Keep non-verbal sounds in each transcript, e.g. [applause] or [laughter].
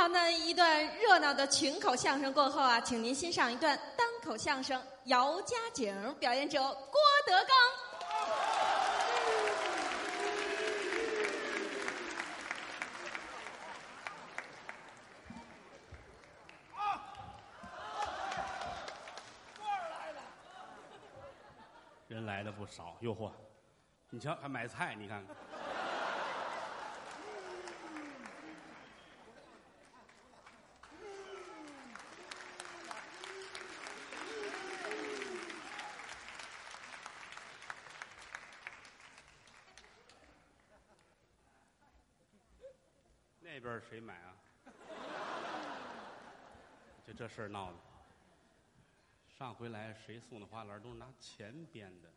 好，那一段热闹的群口相声过后啊，请您欣赏一段单口相声《姚家井》，表演者郭德纲。人来的不少，哟嚯！你瞧，还买菜，你看看。谁买啊？[laughs] 就这事儿闹的。上回来谁送的花篮都是拿钱编的。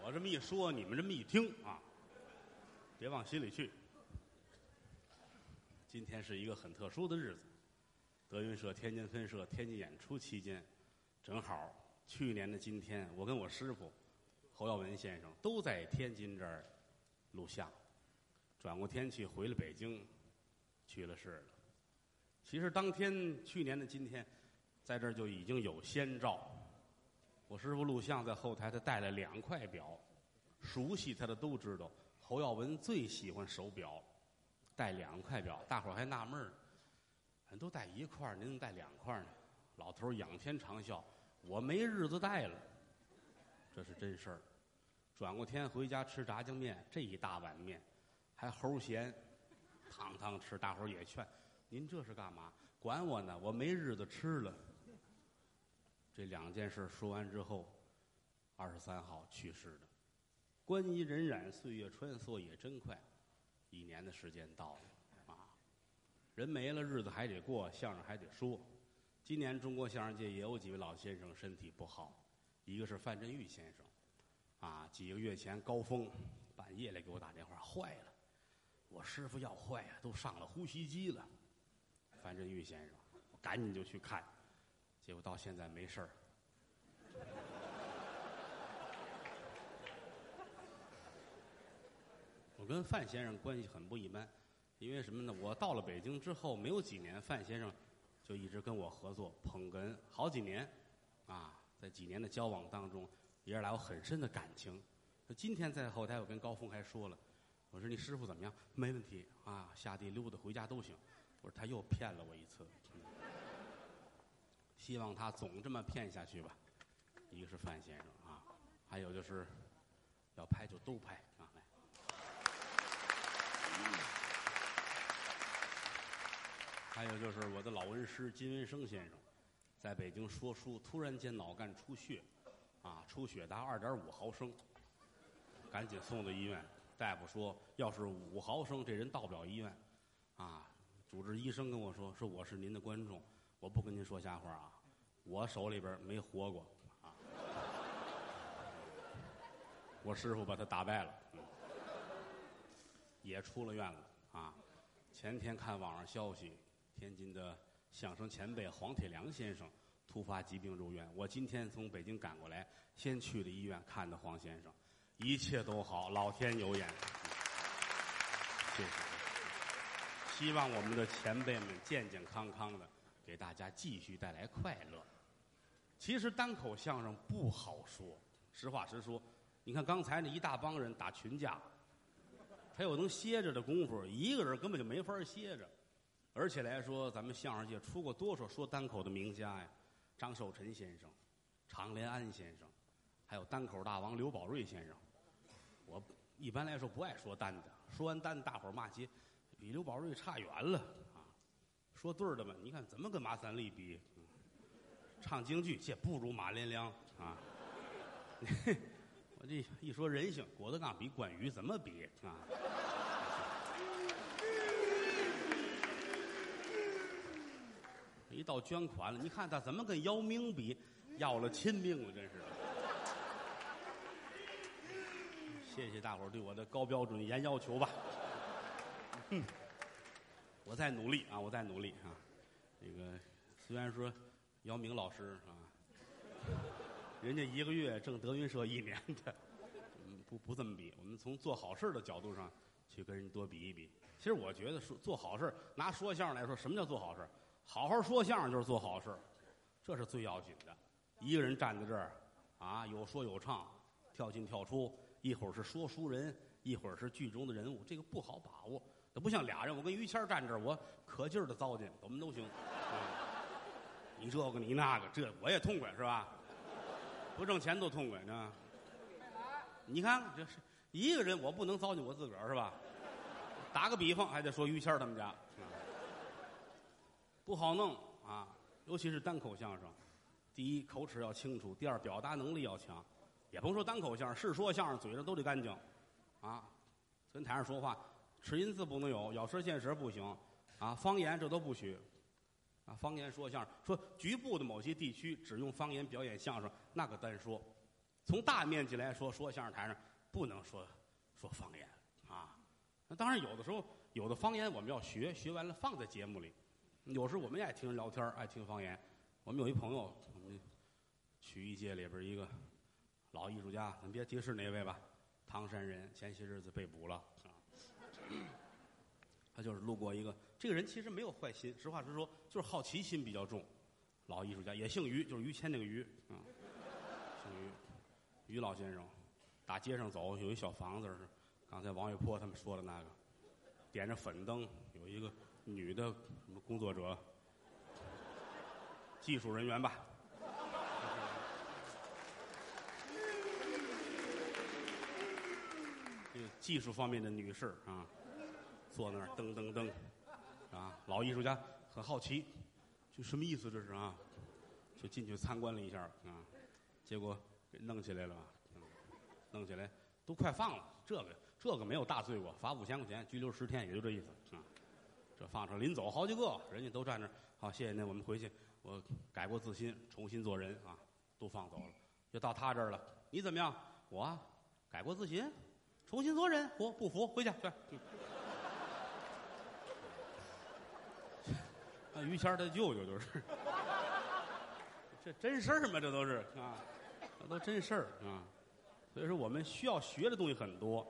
我这么一说，你们这么一听啊，别往心里去。今天是一个很特殊的日子，德云社天津分社天津演出期间，正好去年的今天，我跟我师傅侯耀文先生都在天津这儿录像，转过天去回了北京，去了世了。其实当天去年的今天，在这儿就已经有先兆。我师傅录像在后台，他带了两块表，熟悉他的都知道，侯耀文最喜欢手表，带两块表，大伙儿还纳闷儿，人都带一块儿，您怎么带两块儿呢？老头仰天长啸：“我没日子戴了。”这是真事儿。转过天回家吃炸酱面，这一大碗面，还齁咸，汤汤吃，大伙儿也劝。您这是干嘛？管我呢！我没日子吃了。这两件事说完之后，二十三号去世的。观音荏苒，岁月穿梭也真快，一年的时间到了啊！人没了，日子还得过，相声还得说。今年中国相声界也有几位老先生身体不好，一个是范振钰先生，啊，几个月前高峰半夜来给我打电话，坏了，我师傅要坏呀，都上了呼吸机了。范振玉先生，我赶紧就去看，结果到现在没事儿。我跟范先生关系很不一般，因为什么呢？我到了北京之后没有几年，范先生就一直跟我合作，捧哏好几年，啊，在几年的交往当中，爷俩有很深的感情。今天在后台，我跟高峰还说了，我说你师傅怎么样？没问题啊，下地溜达回家都行。我说他又骗了我一次，希望他总这么骗下去吧。一个是范先生啊，还有就是要拍就都拍啊，来。还有就是我的老恩师金文生先生，在北京说书，突然间脑干出血，啊，出血达二点五毫升，赶紧送到医院。大夫说，要是五毫升，这人到不了医院，啊。主治医生跟我说：“说我是您的观众，我不跟您说瞎话啊，我手里边没活过啊。[laughs] ”我师傅把他打败了，也出了院了啊。前天看网上消息，天津的相声前辈黄铁良先生突发疾病入院，我今天从北京赶过来，先去的医院看的黄先生，一切都好，老天有眼，谢谢。希望我们的前辈们健健康康的，给大家继续带来快乐。其实单口相声不好说，实话实说。你看刚才那一大帮人打群架，他有能歇着的功夫，一个人根本就没法歇着。而且来说，咱们相声界出过多少说单口的名家呀？张寿臣先生、常连安先生，还有单口大王刘宝瑞先生。我一般来说不爱说单的，说完单大伙骂街。比刘宝瑞差远了啊！说对儿的嘛，你看怎么跟马三立比？唱京剧这不如马连良啊！[laughs] 我这一说人性，郭德纲比关羽怎么比啊？一到捐款了，你看他怎么跟姚明比？要了亲命了，真是！谢谢大伙儿对我的高标准严要求吧。嗯，我在努力啊，我在努力啊。这个虽然说姚明老师啊，人家一个月挣德云社一年的，嗯，不不这么比。我们从做好事的角度上去去跟人多比一比。其实我觉得说做好事，拿说相声来说，什么叫做好事？好好说相声就是做好事，这是最要紧的。一个人站在这儿，啊，有说有唱，跳进跳出，一会儿是说书人，一会儿是剧中的人物，这个不好把握。那不像俩人，我跟于谦站这儿，我可劲儿的糟践，怎么都行。你这个你那个，这我也痛快是吧？不挣钱都痛快呢。你看这是一个人，我不能糟践我自个儿是吧？打个比方，还得说于谦他们家，不好弄啊，尤其是单口相声。第一，口齿要清楚；第二，表达能力要强。也甭说单口相声，是说相声，嘴上都得干净啊。跟台上说话，齿音字不能有，咬舌陷舌不行啊。方言这都不许。啊，方言说相声，说局部的某些地区只用方言表演相声，那个单说；从大面积来说，说相声台上不能说说方言啊。那当然，有的时候有的方言我们要学，学完了放在节目里。有时候我们也爱听人聊天，爱听方言。我们有一朋友，我们曲艺界里边一个老艺术家，咱别提是哪位吧，唐山人，前些日子被捕了啊。他就是路过一个，这个人其实没有坏心，实话实说，就是好奇心比较重。老艺术家也姓于，就是于谦那个于，啊，姓于，于老先生，大街上走，有一小房子是，刚才王月坡他们说的那个，点着粉灯，有一个女的什么工作者，技术人员吧，技术方面的女士啊。坐那儿噔噔噔，啊，老艺术家很好奇，就什么意思这是啊？就进去参观了一下啊，结果给弄起来了，弄起来都快放了。这个这个没有大罪过，罚五千块钱，拘留十天，也就这意思啊。这放上临走好几个，人家都站那好，谢谢您，我们回去，我改过自新，重新做人啊，都放走了。就到他这儿了，你怎么样？我改过自新，重新做人，服不服？回去去。[laughs] 于谦他舅舅就是，[laughs] 这真事儿吗？这都是啊，这都真事儿啊。所以说，我们需要学的东西很多，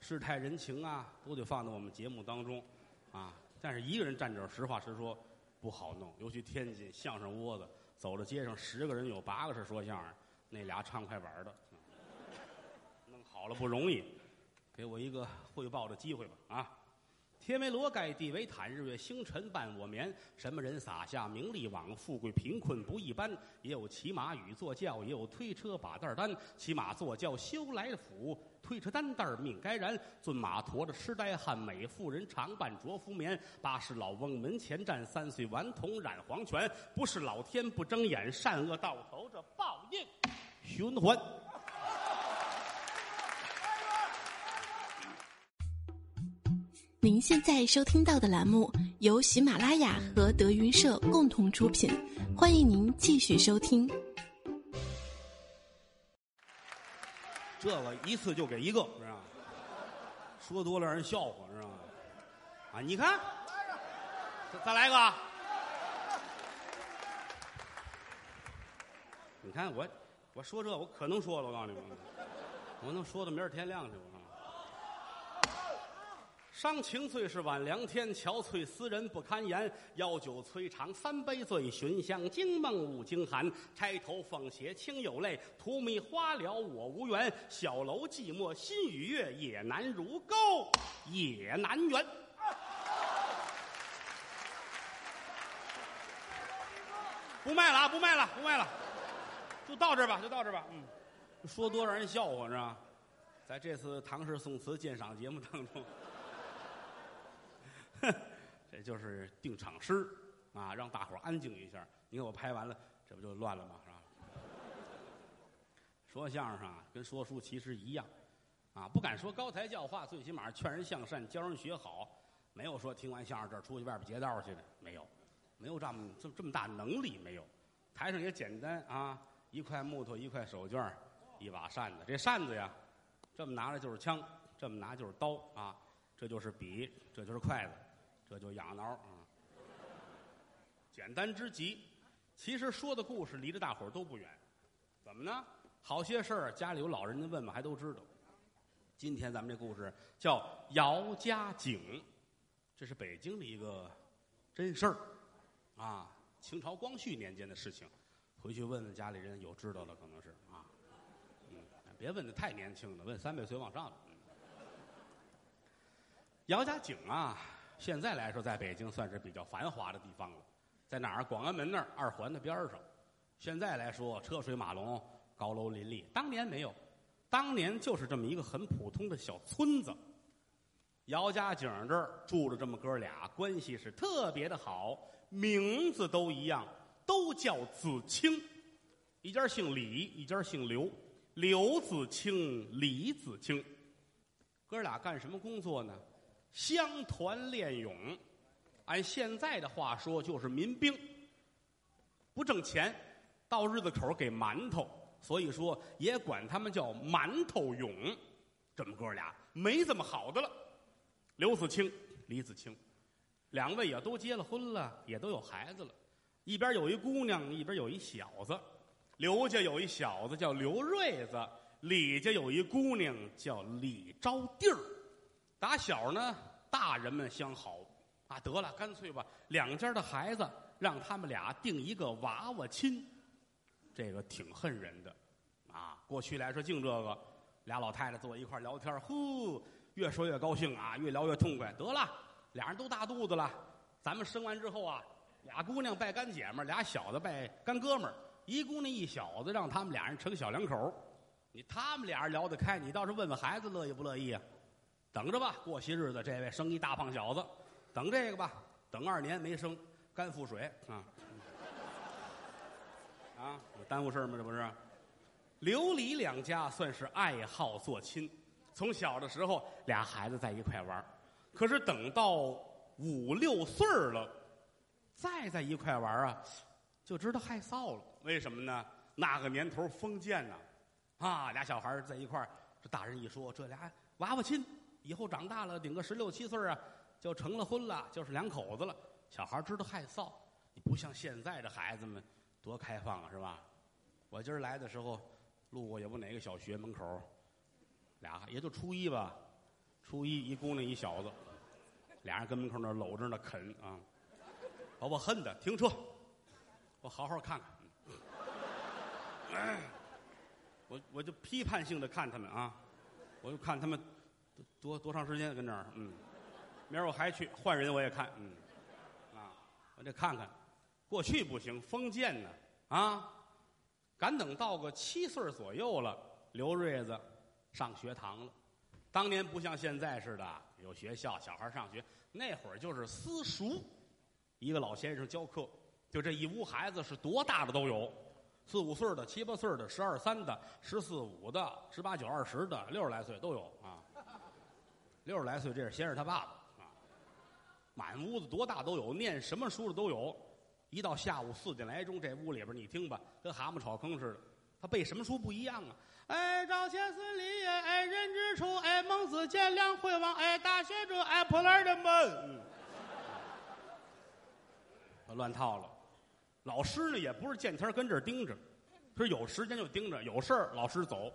世态人情啊，都得放在我们节目当中啊。但是一个人站这儿，实话实说不好弄。尤其天津相声窝子，走到街上，十个人有八个是说相声，那俩唱快板的，弄好了不容易。给我一个汇报的机会吧，啊！天为罗盖，地为毯，日月星辰伴我眠。什么人撒下名利网？富贵贫困不一般。也有骑马与坐轿，也有推车把担担。骑马坐轿修来福，推车担担命该然。尊马驮着痴呆汉，美妇人常伴着夫眠。八十老翁门前站，三岁顽童染黄泉。不是老天不睁眼，善恶到头这报应循环。您现在收听到的栏目由喜马拉雅和德云社共同出品，欢迎您继续收听。这个一次就给一个，是吧？说多了让人笑话，是吧？啊，你看，再再来个，你看我，我说这我可能说了，我告诉你们，我能说到明儿天亮去，我。伤情最是晚凉天，憔悴思人不堪言。邀酒摧肠三杯醉，寻香惊梦五更寒。钗头凤斜清有泪，荼蘼花了我无缘。小楼寂寞心与月，也难如钩也难圆。[laughs] 不卖了啊！不卖了，不卖了，就到这儿吧，就到这儿吧。嗯，说多让人笑话是吧？在这次唐诗宋词鉴赏节目当中。哼 [laughs] 这就是定场诗啊，让大伙儿安静一下。你看我拍完了，这不就乱了吗？是吧？说相声啊，跟说书其实一样啊，不敢说高台教化，最起码劝人向善，教人学好。没有说听完相声这儿出去外边劫道去的，没有，没有这么这这么大能力，没有。台上也简单啊，一块木头，一块手绢一把扇子。这扇子呀，这么拿着就是枪，这么拿就是刀啊，这就是笔，这就是筷子。这就痒挠啊，简单之极。其实说的故事离着大伙儿都不远，怎么呢？好些事儿家里有老人的问问还都知道。今天咱们这故事叫姚家井，这是北京的一个真事儿啊，清朝光绪年间的事情。回去问问家里人，有知道的可能是啊。嗯，别问的太年轻的，问三百岁往上的。姚家井啊，现在来说，在北京算是比较繁华的地方了，在哪儿？广安门那儿，二环的边上。现在来说，车水马龙，高楼林立。当年没有，当年就是这么一个很普通的小村子。姚家井这儿住着这么哥俩，关系是特别的好，名字都一样，都叫子清。一家姓李，一家姓刘，刘子清，李子清。哥俩干什么工作呢？乡团练勇，按现在的话说就是民兵。不挣钱，到日子口给馒头，所以说也管他们叫馒头勇。这么哥俩没这么好的了。刘子清、李子清，两位也都结了婚了，也都有孩子了。一边有一姑娘，一边有一小子。刘家有一小子叫刘瑞子，李家有一姑娘叫李招娣儿。打小呢，大人们相好啊，得了，干脆吧，两家的孩子让他们俩定一个娃娃亲，这个挺恨人的啊。过去来说，净这个，俩老太太坐一块聊天，呼，越说越高兴啊，越聊越痛快。得了，俩人都大肚子了，咱们生完之后啊，俩姑娘拜干姐们，俩小子拜干哥们，一姑娘一小子，让他们俩人成小两口你他们俩人聊得开，你倒是问问孩子乐意不乐意啊？等着吧，过些日子这位生一大胖小子，等这个吧，等二年没生，肝腹水啊，啊，有耽误事儿吗？这不是？刘李两家算是爱好做亲，从小的时候俩孩子在一块玩可是等到五六岁了，再在一块玩啊，就知道害臊了。为什么呢？那个年头封建呐，啊，俩小孩在一块，这大人一说，这俩娃娃亲。以后长大了，顶个十六七岁啊，就成了婚了，就是两口子了。小孩知道害臊，你不像现在的孩子们多开放啊，是吧？我今儿来的时候，路过也不哪个小学门口，俩也就初一吧，初一一姑娘一小子，俩人跟门口那搂着呢啃啊，把我恨的停车，我好好看看。[coughs] 哎，我我就批判性的看他们啊，我就看他们。多多长时间跟这儿？嗯，明儿我还去换人，我也看。嗯，啊，我得看看。过去不行，封建呢啊，赶等到个七岁左右了，刘瑞子上学堂了。当年不像现在似的有学校，小孩上学那会儿就是私塾，一个老先生教课，就这一屋孩子是多大的都有，四五岁的、七八岁的、十二三的、十四五的、十八九二十的、六十来岁都有。六十来岁，这是先生他爸爸啊，满屋子多大都有，念什么书的都有。一到下午四点来钟，这屋里边你听吧，跟蛤蟆炒坑似的。他背什么书不一样啊？哎，赵钱孙李哎，人之初，哎，孟子见梁惠王，哎，大学者，哎，破烂的门，嗯，乱套了。老师呢，也不是见天跟这儿盯着，说有时间就盯着，有事儿老师走。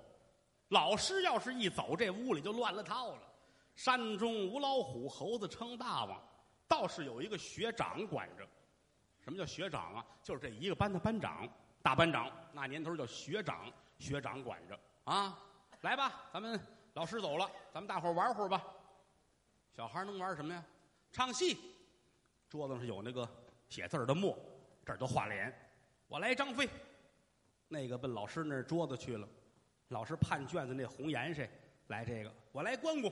老师要是一走，这屋里就乱了套了。山中无老虎，猴子称大王。倒是有一个学长管着。什么叫学长啊？就是这一个班的班长，大班长。那年头叫学长，学长管着啊。来吧，咱们老师走了，咱们大伙玩会儿吧。小孩能玩什么呀？唱戏。桌子上有那个写字的墨，这儿都画脸。我来张飞。那个奔老师那桌子去了。老师判卷子那红颜色，来这个。我来关公。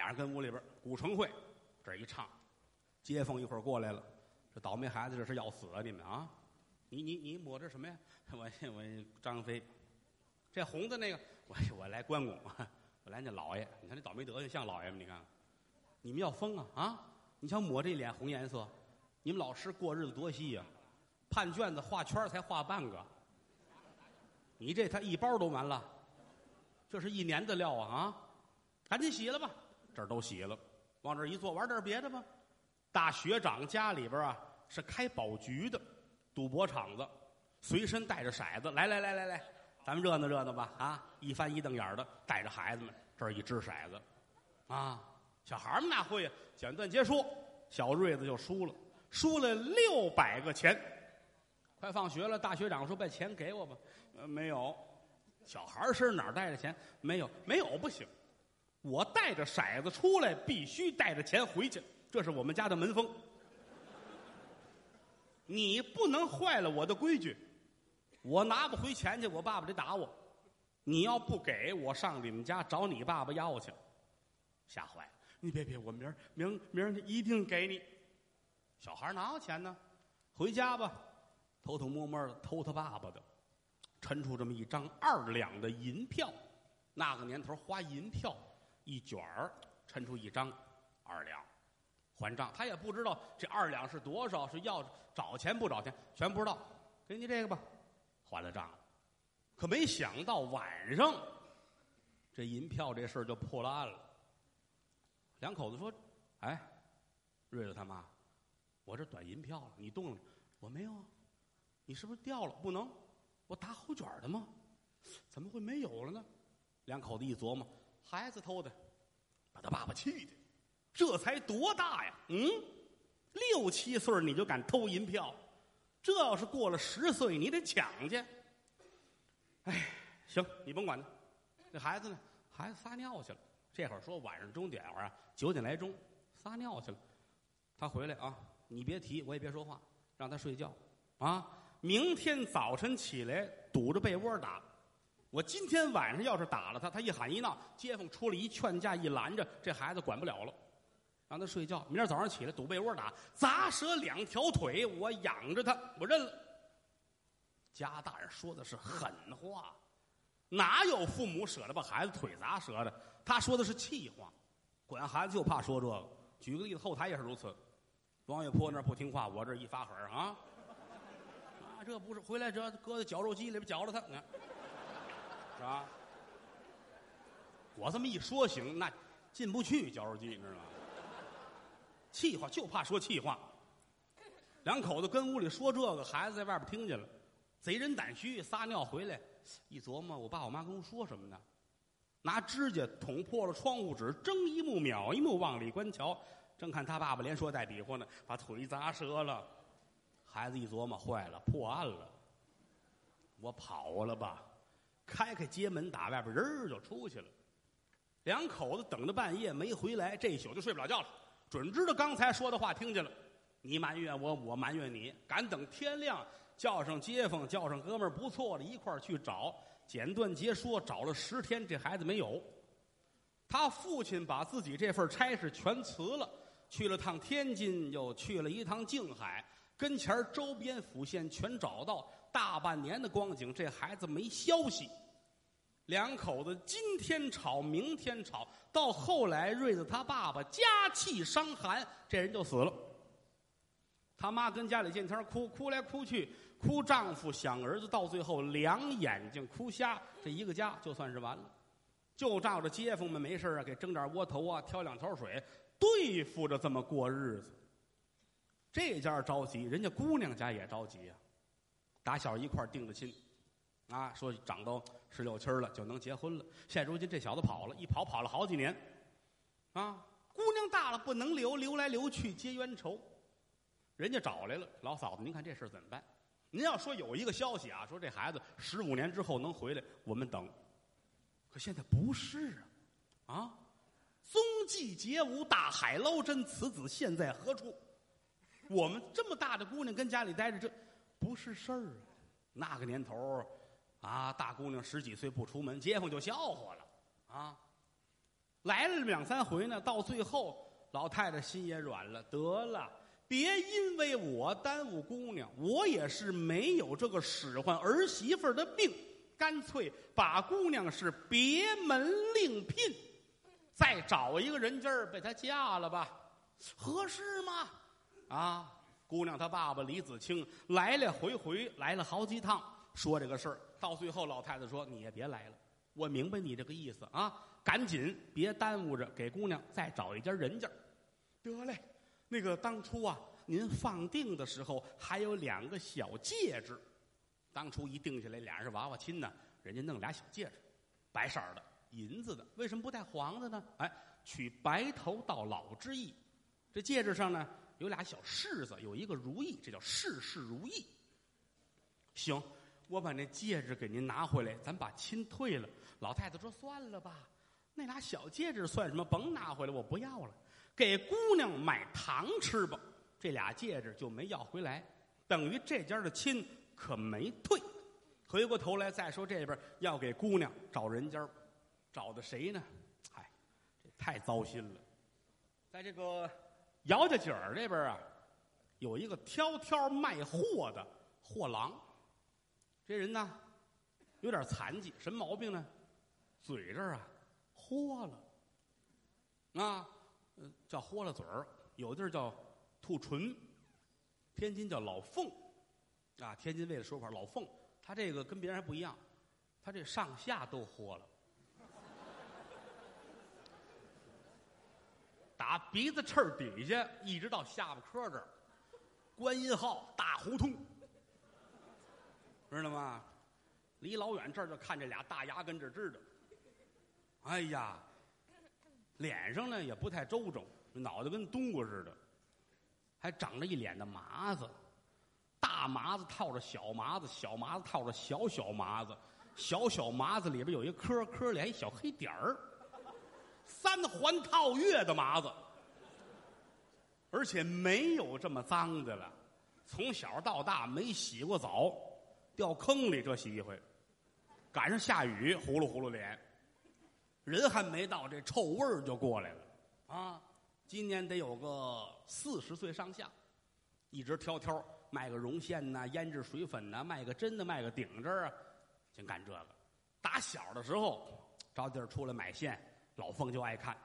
俩人跟屋里边古城会，这一唱，街坊一会儿过来了，这倒霉孩子这是要死啊！你们啊，你你你抹着什么呀？[laughs] 我我张飞，这红的那个，我我来关公，我来那老爷，你看这倒霉德行像老爷吗？你看，你们要疯啊啊！你瞧抹这脸红颜色，你们老师过日子多细呀，判卷子画圈才画半个，你这他一包都完了，这是一年的料啊啊！赶紧洗了吧。这儿都洗了，往这儿一坐，玩点别的吧。大学长家里边啊是开宝局的，赌博场子，随身带着骰子。来来来来来，咱们热闹热闹吧啊！一翻一瞪眼的，带着孩子们这儿一掷骰子，啊，小孩们哪会呀？简短结束，小瑞子就输了，输了六百个钱。快放学了，大学长说：“把钱给我吧。”呃，没有。小孩儿身上哪儿带着钱？没有，没有不行。我带着骰子出来，必须带着钱回去，这是我们家的门风。你不能坏了我的规矩，我拿不回钱去，我爸爸得打我。你要不给我，上你们家找你爸爸要去。吓坏了！你别别，我明儿明儿明儿一定给你。小孩哪有钱呢？回家吧，偷偷摸摸的偷他爸爸的，抻出这么一张二两的银票。那个年头花银票，一卷儿抻出一张二两，还账。他也不知道这二两是多少，是要找钱不找钱，全不知道。给你这个吧，还了账了。可没想到晚上，这银票这事儿就破了案了。两口子说：“哎，瑞子他妈，我这短银票了，你动了？我没有啊，你是不是掉了？不能，我打好卷的吗？怎么会没有了呢？”两口子一琢磨，孩子偷的，把他爸爸气的，这才多大呀？嗯，六七岁你就敢偷银票？这要是过了十岁，你得抢去。哎，行，你甭管他。这孩子呢？孩子撒尿去了。这会儿说晚上钟点儿啊，九点来钟，撒尿去了。他回来啊，你别提，我也别说话，让他睡觉啊。明天早晨起来堵着被窝打。我今天晚上要是打了他，他一喊一闹，街坊出来一劝架一拦着，这孩子管不了了，让他睡觉。明儿早上起来堵被窝打，砸折两条腿，我养着他，我认了。家大人说的是狠话，哪有父母舍得把孩子腿砸折的？他说的是气话，管孩子就怕说这个。举个例子，后台也是如此。王月坡那不听话，我这一发狠啊，啊，这不是回来这搁在绞肉机里边绞着他，啊？我这么一说行，那进不去绞肉机，你知道吗？气话就怕说气话。两口子跟屋里说这个，孩子在外边听见了。贼人胆虚，撒尿回来，一琢磨，我爸我妈跟我说什么呢？拿指甲捅破了窗户纸，睁一目秒一目往里观瞧，正看他爸爸连说带比划呢，把腿砸折了。孩子一琢磨，坏了，破案了，我跑了吧，开开街门，打外边人儿就出去了。两口子等到半夜没回来，这一宿就睡不了觉了，准知道刚才说的话听见了，你埋怨我，我埋怨你，赶等天亮。叫上街坊，叫上哥们儿，不错的，一块儿去找。简短截说，找了十天，这孩子没有。他父亲把自己这份差事全辞了，去了趟天津，又去了一趟静海，跟前儿周边府县全找到，大半年的光景，这孩子没消息。两口子今天吵，明天吵，到后来，瑞子他爸爸家气伤寒，这人就死了。他妈跟家里见天哭，哭来哭去。哭丈夫想儿子，到最后两眼睛哭瞎，这一个家就算是完了。就照着街坊们没事啊，给蒸点窝头啊，挑两条水，对付着这么过日子。这家着急，人家姑娘家也着急呀。打小一块定的亲，啊，说长到十六七了就能结婚了。现如今这小子跑了，一跑跑了好几年，啊，姑娘大了不能留，留来留去结冤仇。人家找来了，老嫂子，您看这事怎么办？您要说有一个消息啊，说这孩子十五年之后能回来，我们等。可现在不是啊，啊，踪迹皆无，大海捞针，此子现在何处？我们这么大的姑娘跟家里待着，这不是事儿啊。那个年头啊，大姑娘十几岁不出门，街坊就笑话了啊。来了两三回呢，到最后老太太心也软了，得了。别因为我耽误姑娘，我也是没有这个使唤儿媳妇的命，干脆把姑娘是别门另聘，再找一个人家儿被她嫁了吧，合适吗？啊，姑娘她爸爸李子清来来回回来了好几趟，说这个事儿，到最后老太太说你也别来了，我明白你这个意思啊，赶紧别耽误着，给姑娘再找一家人家，得嘞。那个当初啊，您放定的时候还有两个小戒指，当初一定下来，俩人是娃娃亲呢，人家弄俩小戒指，白色的银子的，为什么不戴黄的呢？哎，取白头到老之意。这戒指上呢有俩小柿子，有一个如意，这叫事事如意。行，我把那戒指给您拿回来，咱把亲退了。老太太说：“算了吧，那俩小戒指算什么？甭拿回来，我不要了。给姑娘买糖吃吧。”这俩戒指就没要回来，等于这家的亲可没退。回过头来再说这边要给姑娘找人家，找的谁呢？嗨，这太糟心了。在这个姚家井儿这边啊，有一个挑挑卖货的货郎。这人呢，有点残疾，什么毛病呢？嘴这儿啊，豁了，啊，叫豁了嘴儿，有地儿叫吐唇，天津叫老凤，啊，天津卫的说法老凤，他这个跟别人还不一样，他这上下都豁了，把鼻子翅儿底下一直到下巴颏这儿，观音号大胡同，知道吗？离老远这儿就看这俩大牙根这支着。哎呀，脸上呢也不太周正，脑袋跟冬瓜似的，还长着一脸的麻子，大麻子套着小麻子，小麻子套着小小麻子，小小麻子里边有一颗颗连一小黑点儿，三环套月的麻子，而且没有这么脏的了，从小到大没洗过澡，掉坑里这洗一回，赶上下雨呼噜呼噜脸。人还没到，这臭味儿就过来了，啊！今年得有个四十岁上下，一直挑挑卖个绒线呐、胭脂水粉呐，卖个针的、卖个顶针啊，净干这个。打小的时候，招弟儿出来买线，老凤就爱看，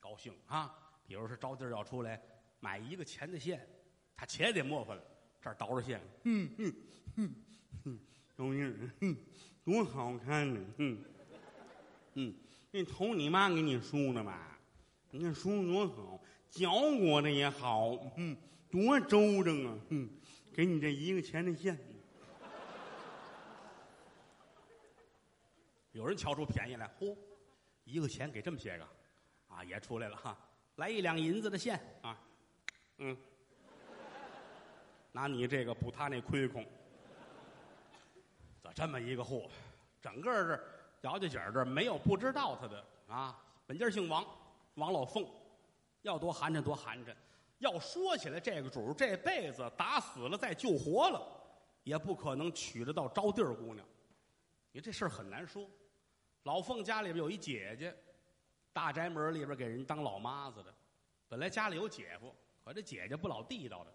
高兴啊！比如说招弟儿要出来买一个钱的线，他且得磨翻了，这儿倒着线，嗯嗯嗯嗯，东英，嗯，多好看呢，嗯嗯。那头你妈给你梳的吧，你看梳多好，脚裹的也好，嗯，多周正啊，嗯，给你这一个钱的线。有人瞧出便宜来，嚯，一个钱给这么些个，啊，也出来了哈，来一两银子的线啊，嗯，拿你这个补他那亏空，咋这么一个货，整个这。姚家井这没有不知道他的啊，本家姓王，王老凤，要多寒碜多寒碜。要说起来，这个主这辈子打死了再救活了，也不可能娶得到招娣儿姑娘。你这事儿很难说。老凤家里边有一姐姐，大宅门里边给人当老妈子的。本来家里有姐夫，可这姐姐不老地道的，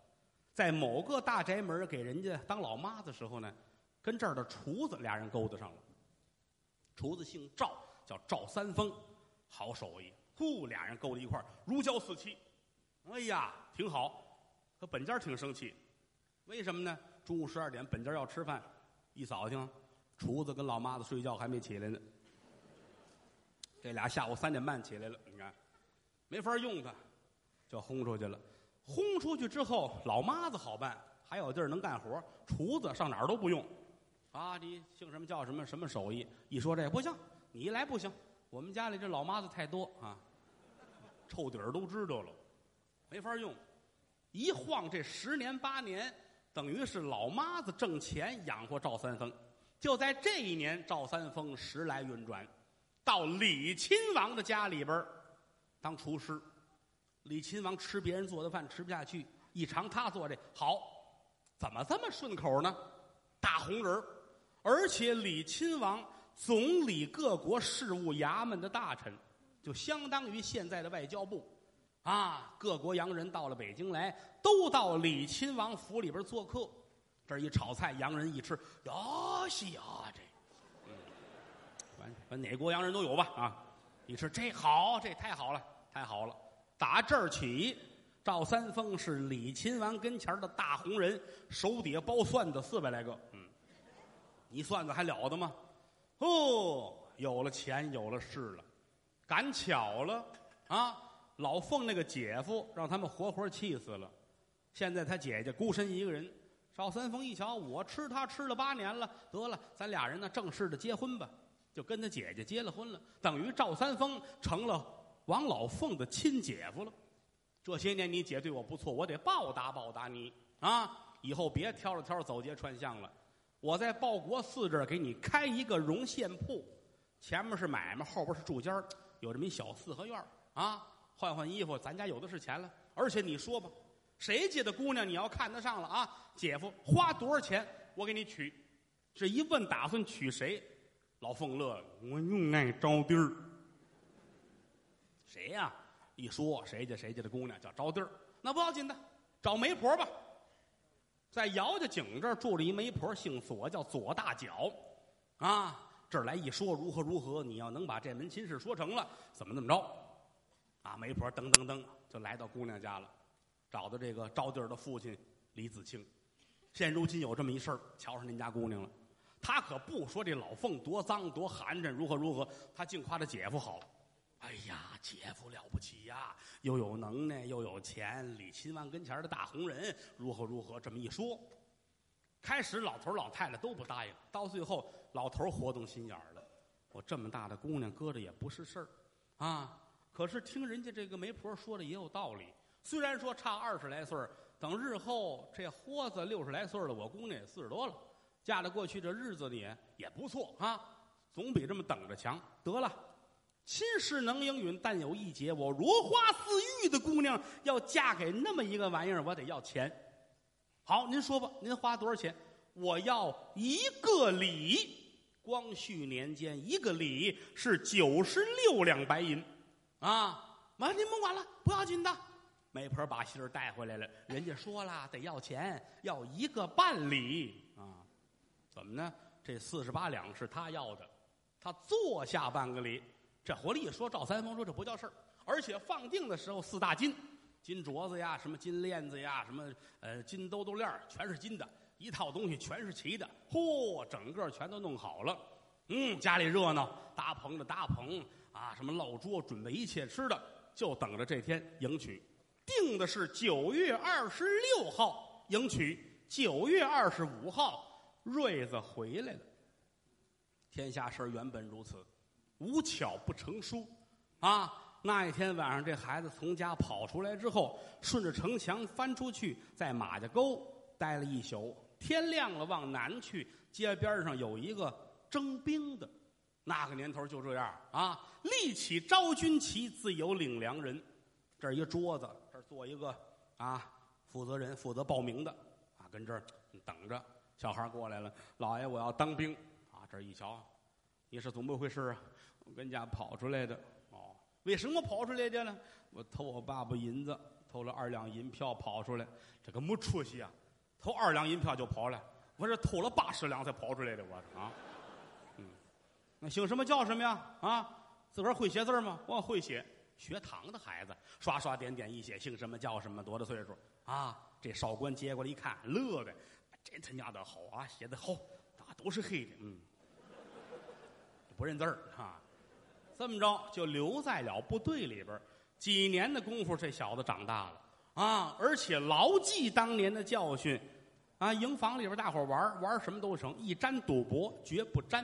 在某个大宅门给人家当老妈子时候呢，跟这儿的厨子俩人勾搭上了。厨子姓赵，叫赵三丰，好手艺。呼，俩人勾在一块，如胶似漆。哎呀，挺好。可本家挺生气，为什么呢？中午十二点，本家要吃饭，一扫听，厨子跟老妈子睡觉还没起来呢。这俩下午三点半起来了，你看，没法用他，就轰出去了。轰出去之后，老妈子好办，还有地儿能干活，厨子上哪儿都不用。啊，你姓什么叫什么什么手艺？一说这不行，你一来不行。我们家里这老妈子太多啊，臭底儿都知道了，没法用。一晃这十年八年，等于是老妈子挣钱养活赵三丰。就在这一年，赵三丰时来运转，到李亲王的家里边当厨师。李亲王吃别人做的饭吃不下去，一尝他做这好，怎么这么顺口呢？大红人儿。而且李亲王总理各国事务衙门的大臣，就相当于现在的外交部，啊，各国洋人到了北京来，都到李亲王府里边做客。这一炒菜，洋人一吃，哟西呀，这，嗯反反哪国洋人都有吧？啊，你吃这好，这太好了，太好了。打这儿起，赵三丰是李亲王跟前的大红人，手底下包蒜的四百来个。嗯你算算还了得吗？哦，有了钱，有了势了，赶巧了啊！老凤那个姐夫让他们活活气死了。现在他姐姐孤身一个人。赵三丰一瞧，我吃他吃了八年了，得了，咱俩人呢正式的结婚吧。就跟他姐姐结了婚了，等于赵三丰成了王老凤的亲姐夫了。这些年你姐对我不错，我得报答报答你啊！以后别挑着挑走街串巷了。我在报国寺这儿给你开一个绒线铺，前面是买卖，后边是住家有这么一小四合院啊。换换衣服，咱家有的是钱了。而且你说吧，谁家的姑娘你要看得上了啊？姐夫花多少钱，我给你娶。这一问，打算娶谁？老凤乐了，我用爱招娣儿。谁呀？一说谁家谁家的姑娘叫招娣儿，那不要紧的，找媒婆吧。在姚家井这儿住着一媒婆，姓左，叫左大脚。啊，这儿来一说如何如何，你要能把这门亲事说成了，怎么怎么着？啊，媒婆噔噔噔就来到姑娘家了，找到这个招娣儿的父亲李子清。现如今有这么一事儿，瞧上您家姑娘了。他可不说这老凤多脏多寒碜，如何如何，他净夸他姐夫好。哎呀，姐夫了不起呀，又有能耐又有钱，李亲王跟前的大红人，如何如何，这么一说，开始老头老太太都不答应，到最后老头活动心眼了。我这么大的姑娘搁着也不是事儿，啊，可是听人家这个媒婆说的也有道理。虽然说差二十来岁等日后这豁子六十来岁了，我姑娘也四十多了，嫁得过去，这日子也也不错啊，总比这么等着强。得了。亲事能应允，但有一节：我如花似玉的姑娘要嫁给那么一个玩意儿，我得要钱。好，您说吧，您花多少钱？我要一个礼。光绪年间，一个礼是九十六两白银，啊！完，您甭管了，不要紧的。媒婆把信儿带回来了，人家说了，得要钱，要一个半礼啊。怎么呢？这四十八两是他要的，他坐下半个礼。这回来一说，赵三丰说这不叫事儿，而且放定的时候四大金，金镯子呀，什么金链子呀，什么呃金兜兜链全是金的，一套东西全是齐的，嚯，整个全都弄好了。嗯，家里热闹，搭棚的搭棚啊，什么落桌，准备一切吃的，就等着这天迎娶。定的是九月二十六号迎娶，九月二十五号瑞子回来了。天下事原本如此。无巧不成书，啊！那一天晚上，这孩子从家跑出来之后，顺着城墙翻出去，在马家沟待了一宿。天亮了，往南去，街边上有一个征兵的，那个年头就这样啊！立起招军旗，自有领粮人。这儿一桌子，这儿坐一个啊，负责人负责报名的啊，跟这儿等着。小孩过来了，老爷，我要当兵啊！这一瞧，你是怎么回事啊？我跟家跑出来的，哦，为什么跑出来的呢？我偷我爸爸银子，偷了二两银票跑出来，这个没出息啊！偷二两银票就跑了，我这偷了八十两才跑出来的，我。啊，嗯，那姓什么叫什么呀？啊，自个儿会写字吗？我会写，学堂的孩子刷刷点点一写，姓什么叫什么，多大岁数？啊，这少官接过来一看，乐的，这他娘的好啊，写的好，大都是黑的，嗯，不认字儿啊。这么着就留在了部队里边几年的功夫，这小子长大了。啊，而且牢记当年的教训，啊，营房里边大伙玩玩什么都成，一沾赌博绝不沾，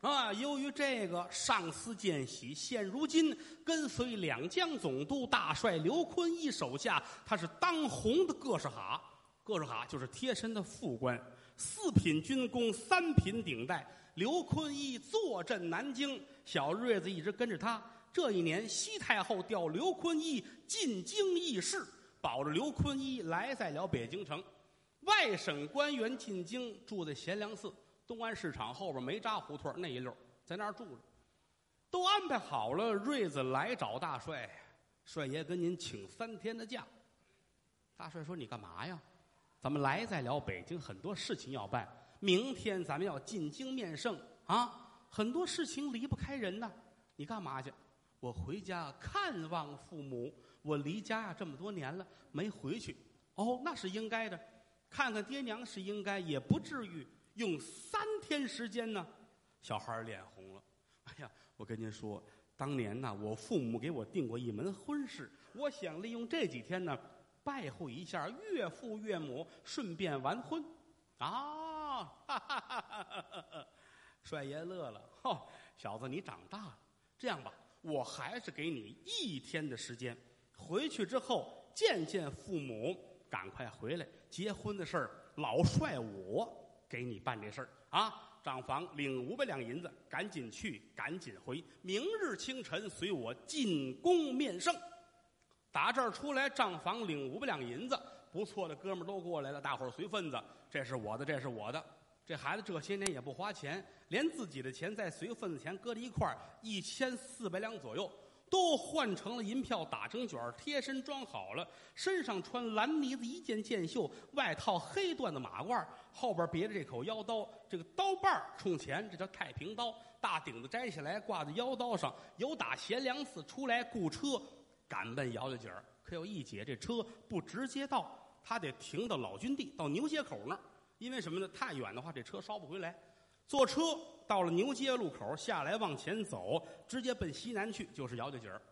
啊，由于这个上司见喜，现如今跟随两江总督大帅刘坤一手下，他是当红的各是哈，各是哈就是贴身的副官，四品军功，三品顶戴。刘坤一坐镇南京，小瑞子一直跟着他。这一年，西太后调刘坤一进京议事，保着刘坤一来在了北京城。外省官员进京，住在贤良寺东安市场后边梅扎胡同那一溜，在那儿住着。都安排好了，瑞子来找大帅，帅爷跟您请三天的假。大帅说：“你干嘛呀？咱们来在了北京，很多事情要办。”明天咱们要进京面圣啊，很多事情离不开人呐。你干嘛去？我回家看望父母。我离家这么多年了，没回去。哦，那是应该的。看看爹娘是应该，也不至于用三天时间呢。小孩脸红了。哎呀，我跟您说，当年呢，我父母给我定过一门婚事，我想利用这几天呢，拜会一下岳父岳母，顺便完婚。啊。哈哈哈哈哈！帅爷乐了，哈，小子你长大了。这样吧，我还是给你一天的时间，回去之后见见父母，赶快回来。结婚的事儿，老帅我给你办这事儿啊。账房领五百两银子，赶紧去，赶紧回。明日清晨随我进宫面圣。打这儿出来，账房领五百两银子，不错的哥们儿都过来了，大伙儿随份子，这是我的，这是我的。这孩子这些年也不花钱，连自己的钱在随份子钱搁在一块儿，一千四百两左右，都换成了银票，打成卷儿，贴身装好了。身上穿蓝呢子一件箭袖，外套黑缎子马褂，后边别着这口腰刀，这个刀把儿冲前，这叫太平刀。大顶子摘下来挂在腰刀上，有打贤良寺出来雇车，赶奔姚家井儿。可有一节，这车不直接到，他得停到老君地，到牛街口那儿。因为什么呢？太远的话，这车捎不回来。坐车到了牛街路口，下来往前走，直接奔西南去，就是姚家井儿。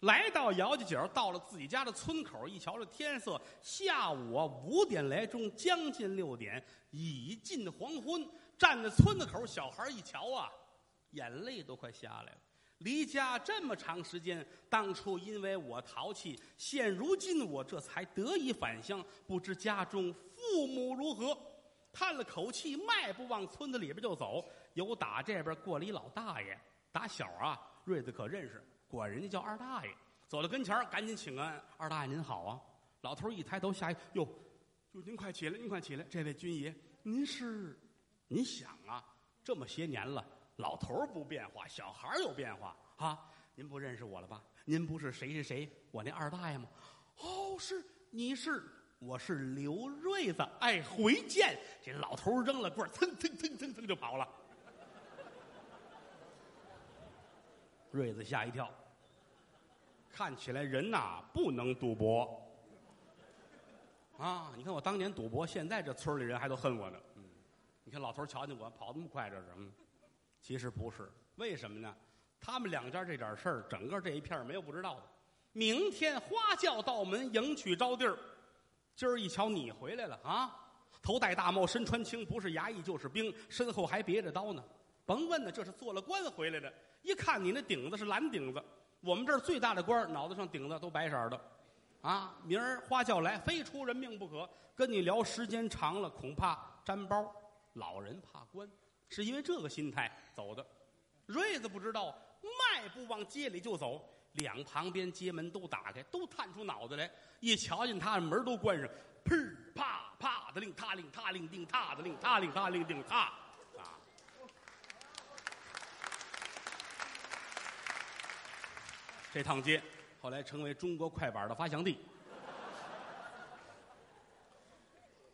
来到姚家井儿，到了自己家的村口，一瞧这天色，下午啊五点来钟，将近六点，已近黄昏。站在村子口，小孩一瞧啊，眼泪都快下来了。离家这么长时间，当初因为我淘气，现如今我这才得以返乡，不知家中父母如何。叹了口气，迈步往村子里边就走。有打这边过了一老大爷，打小啊，瑞子可认识，管人家叫二大爷。走到跟前赶紧请安，二大爷您好啊！老头一抬头，下一哟，哟您快起来，您快起来，这位军爷，您是？您想啊，这么些年了，老头儿不变化，小孩儿有变化啊！您不认识我了吧？您不是谁谁谁，我那二大爷吗？哦，是，你是。我是刘瑞子，哎，回见！这老头扔了棍儿，噌噌噌噌噌就跑了。瑞子吓一跳，看起来人呐不能赌博啊！你看我当年赌博，现在这村里人还都恨我呢。嗯，你看老头瞧见我跑那么快，这是嗯，其实不是，为什么呢？他们两家这点事儿，整个这一片没有不知道的。明天花轿到门迎娶招弟儿。今儿一瞧你回来了啊！头戴大帽，身穿青，不是衙役就是兵，身后还别着刀呢。甭问呢，这是做了官回来的。一看你那顶子是蓝顶子，我们这儿最大的官脑袋上顶子都白色的，啊！明儿花轿来，非出人命不可。跟你聊时间长了，恐怕沾包。老人怕官，是因为这个心态走的。瑞子不知道，迈步往街里就走。两旁边街门都打开，都探出脑袋来，一瞧见他，门都关上，砰啪啪的令他令他令定他的令他令他令定他，啊！这趟街后来成为中国快板的发祥地。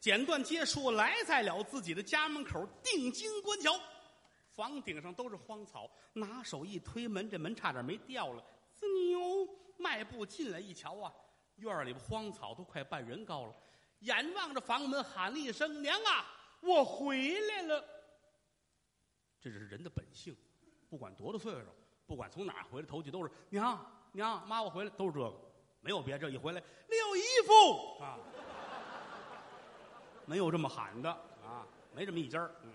简短结束，来在了自己的家门口，定睛观瞧，房顶上都是荒草，拿手一推门，这门差点没掉了。牛迈步进来一瞧啊，院里边荒草都快半人高了，眼望着房门喊了一声：“娘啊，我回来了。”这是人的本性，不管多大岁数，不管从哪儿回来，头几都是娘娘妈，我回来，都是这个，没有别这一回来六姨夫。啊，没有这么喊的啊，没这么一家嗯，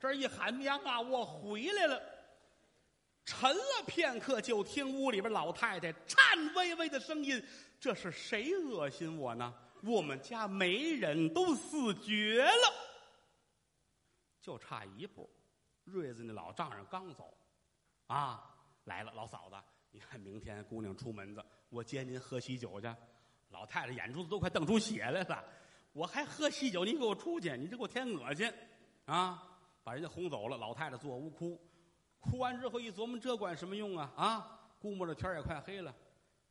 这一喊娘啊，我回来了。沉了片刻，就听屋里边老太太颤巍巍的声音：“这是谁恶心我呢？我们家媒人都死绝了，就差一步。瑞子那老丈人刚走，啊，来了，老嫂子，你看明天姑娘出门子，我接您喝喜酒去。老太太眼珠子都快瞪出血来了，我还喝喜酒，你给我出去，你这给我添恶心，啊，把人家轰走了。老太太坐屋哭。”哭完之后一琢磨，这管什么用啊？啊，估摸着天也快黑了，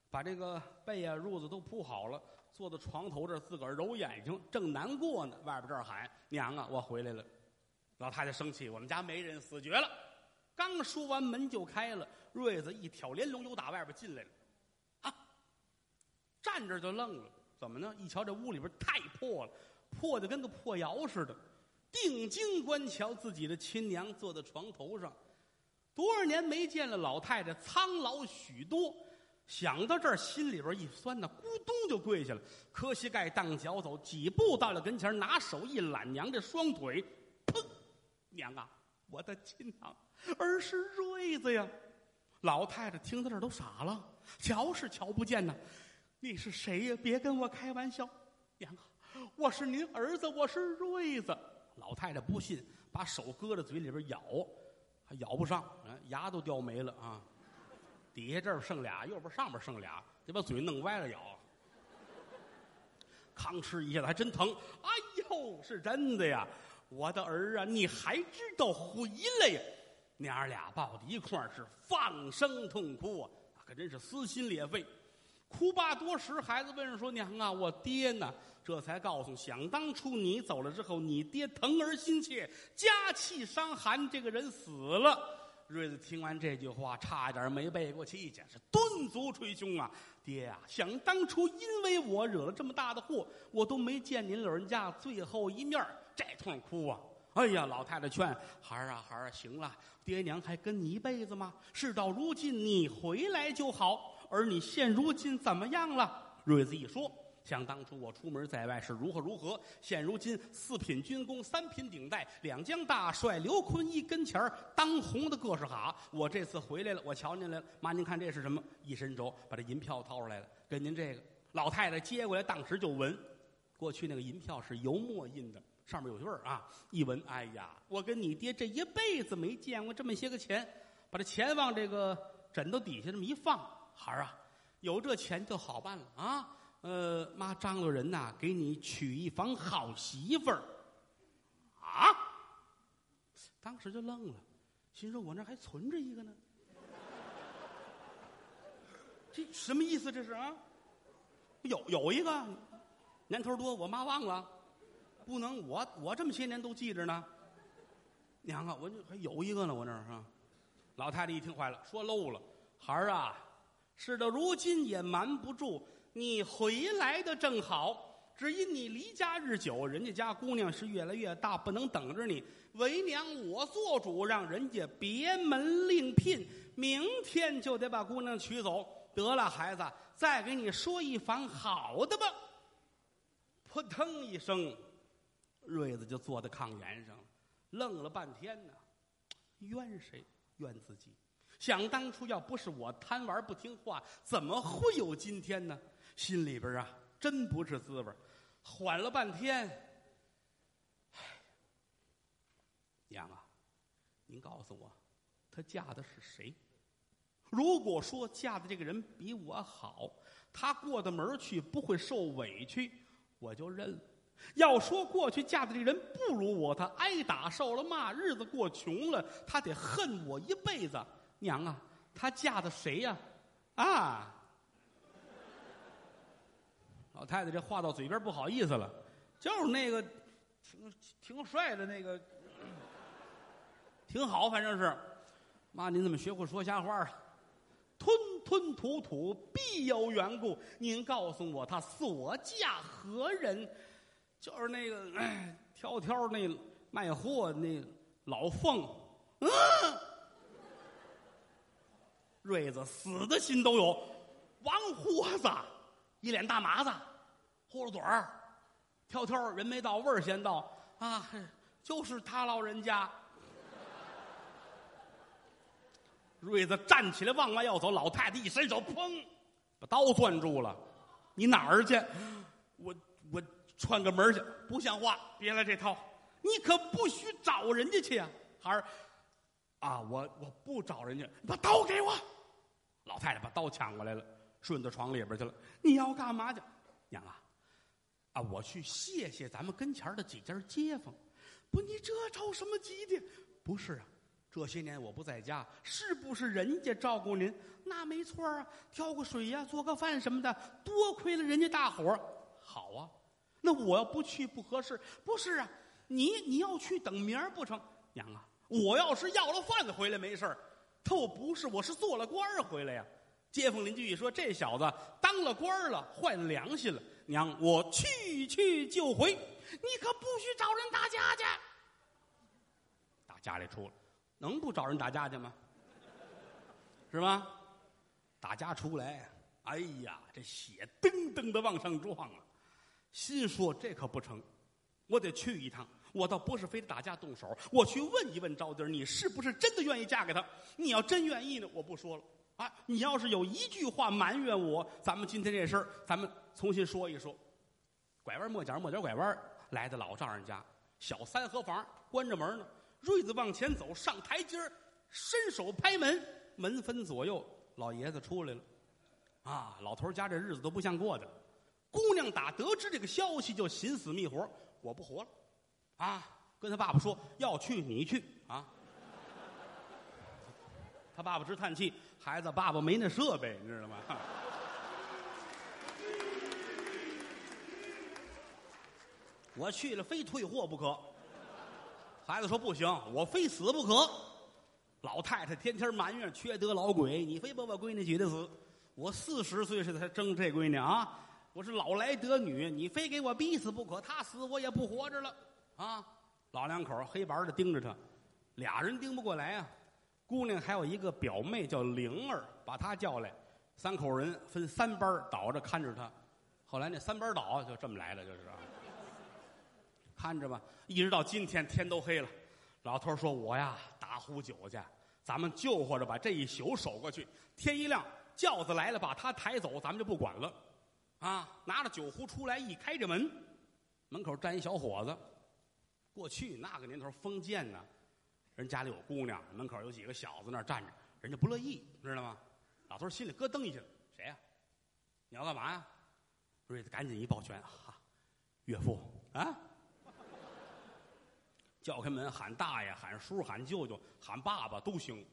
把这个被啊、褥子都铺好了，坐在床头这自个儿揉眼睛，正难过呢。外边这儿喊娘啊，我回来了。老太太生气，我们家没人死绝了。刚说完，门就开了，瑞子一挑帘笼，又打外边进来了。啊，站着就愣了，怎么呢？一瞧这屋里边太破了，破的跟个破窑似的。定睛观瞧，自己的亲娘坐在床头上。多少年没见了，老太太苍老许多。想到这儿，心里边一酸呐，咕咚就跪下了，磕膝盖当脚走，几步到了跟前，拿手一揽娘这双腿，砰！娘啊，我的亲娘，儿是瑞子呀！老太太听到这儿都傻了，瞧是瞧不见呐。你是谁呀？别跟我开玩笑，娘啊，我是您儿子，我是瑞子。老太太不信，把手搁在嘴里边咬，咬不上，牙都掉没了啊！底下这儿剩俩，右边上边剩俩，得把嘴弄歪了咬。吭哧一下子还真疼，哎呦，是真的呀！我的儿啊，你还知道回来呀？娘儿俩抱在一块儿是放声痛哭啊，可真是撕心裂肺。哭罢多时，孩子问说：“娘啊，我爹呢？”这才告诉：想当初你走了之后，你爹疼儿心切，家气伤寒，这个人死了。瑞子听完这句话，差点没背过气去，是顿足捶胸啊！爹呀，想当初因为我惹了这么大的祸，我都没见您老人家最后一面，这通哭啊！哎呀，老太太劝孩儿啊，孩儿啊，行了，爹娘还跟你一辈子吗？事到如今，你回来就好。而你现如今怎么样了？瑞子一说。想当初我出门在外是如何如何，现如今四品军功，三品顶戴，两江大帅刘坤一跟前当红的个是哈。我这次回来了，我瞧您来了，妈，您看这是什么？一伸手把这银票掏出来了，给您这个。老太太接过来，当时就闻，过去那个银票是油墨印的，上面有味儿啊。一闻，哎呀，我跟你爹这一辈子没见过这么些个钱，把这钱往这个枕头底下这么一放，孩儿啊，有这钱就好办了啊。呃，妈张罗人呐，给你娶一房好媳妇儿，啊！当时就愣了，心说：“我那还存着一个呢，这什么意思？这是啊？有有一个年头多，我妈忘了，不能我我这么些年都记着呢。娘啊，我这还有一个呢，我那儿啊。老太太一听坏了，说漏了，孩儿啊，事到如今也瞒不住。你回来的正好，只因你离家日久，人家家姑娘是越来越大，不能等着你。为娘我做主，让人家别门另聘，明天就得把姑娘娶走。得了，孩子，再给你说一房好的吧。扑腾一声，瑞子就坐在炕沿上了，愣了半天呢。怨谁？怨自己。想当初要不是我贪玩不听话，怎么会有今天呢？心里边啊，真不是滋味缓了半天，唉，娘啊，您告诉我，她嫁的是谁？如果说嫁的这个人比我好，她过的门去不会受委屈，我就认了；要说过去嫁的这人不如我，她挨打受了骂，日子过穷了，她得恨我一辈子。娘啊，她嫁的谁呀？啊！老太太这话到嘴边不好意思了，就是那个挺挺帅的那个，挺好，反正是。妈，您怎么学会说瞎话了？吞吞吐吐必有缘故。您告诉我，他所嫁何人？就是那个挑挑那卖货那老凤。嗯，瑞子死的心都有。王货子，一脸大麻子。呼噜嘴儿，挑挑人没到，味儿先到啊！就是他老人家。瑞子站起来往外要走，老太太一伸手，砰，把刀攥住了。你哪儿去？我我串个门去。不像话！别来这套！你可不许找人家去啊，孩儿。啊，我我不找人家，把刀给我。老太太把刀抢过来了，顺到床里边去了。你要干嘛去，娘啊？啊，我去谢谢咱们跟前的几家街坊。不，你这着什么急的？不是啊，这些年我不在家，是不是人家照顾您？那没错啊，挑个水呀，做个饭什么的，多亏了人家大伙儿。好啊，那我要不去不合适。不是啊，你你要去等明儿不成？娘啊，我要是要了饭回来没事儿他我不是，我是做了官儿回来呀。街坊邻居一说，这小子当了官了，坏了良心了。娘，我去去就回，你可不许找人打架去。打家里出了，能不找人打架去吗？是吧？打架出来，哎呀，这血噔噔的往上撞啊！心说这可不成，我得去一趟。我倒不是非得打架动手，我去问一问招娣儿，你是不是真的愿意嫁给他？你要真愿意呢，我不说了啊！你要是有一句话埋怨我，咱们今天这事儿，咱们重新说一说。拐弯抹角，抹角拐弯，来到老丈人家，小三合房，关着门呢。瑞子往前走，上台阶儿，伸手拍门，门分左右，老爷子出来了。啊，老头家这日子都不像过的。姑娘打得知这个消息，就寻死觅活，我不活了。啊，跟他爸爸说要去你去啊。他爸爸直叹气，孩子，爸爸没那设备，你知道吗？我去了，非退货不可。孩子说不行，我非死不可。老太太天天埋怨缺德老鬼，你非把我闺女挤得死。我四十岁时才争这闺女啊，我是老来得女，你非给我逼死不可。她死我也不活着了啊！老两口黑白的盯着他，俩人盯不过来啊。姑娘还有一个表妹叫灵儿，把她叫来，三口人分三班倒着看着他。后来那三班倒就这么来的，就是啊。看着吧，一直到今天天都黑了。老头说：“我呀，打壶酒去，咱们救活着把这一宿守过去。天一亮，轿子来了，把他抬走，咱们就不管了。”啊，拿着酒壶出来，一开这门，门口站一小伙子。过去那个年头封建呢，人家里有姑娘，门口有几个小子那站着，人家不乐意，知道吗？老头心里咯噔一下，谁呀？你要干嘛呀？瑞子赶紧一抱拳，哈，岳父啊！叫开门喊大爷、喊叔、喊舅舅、喊爸爸都行，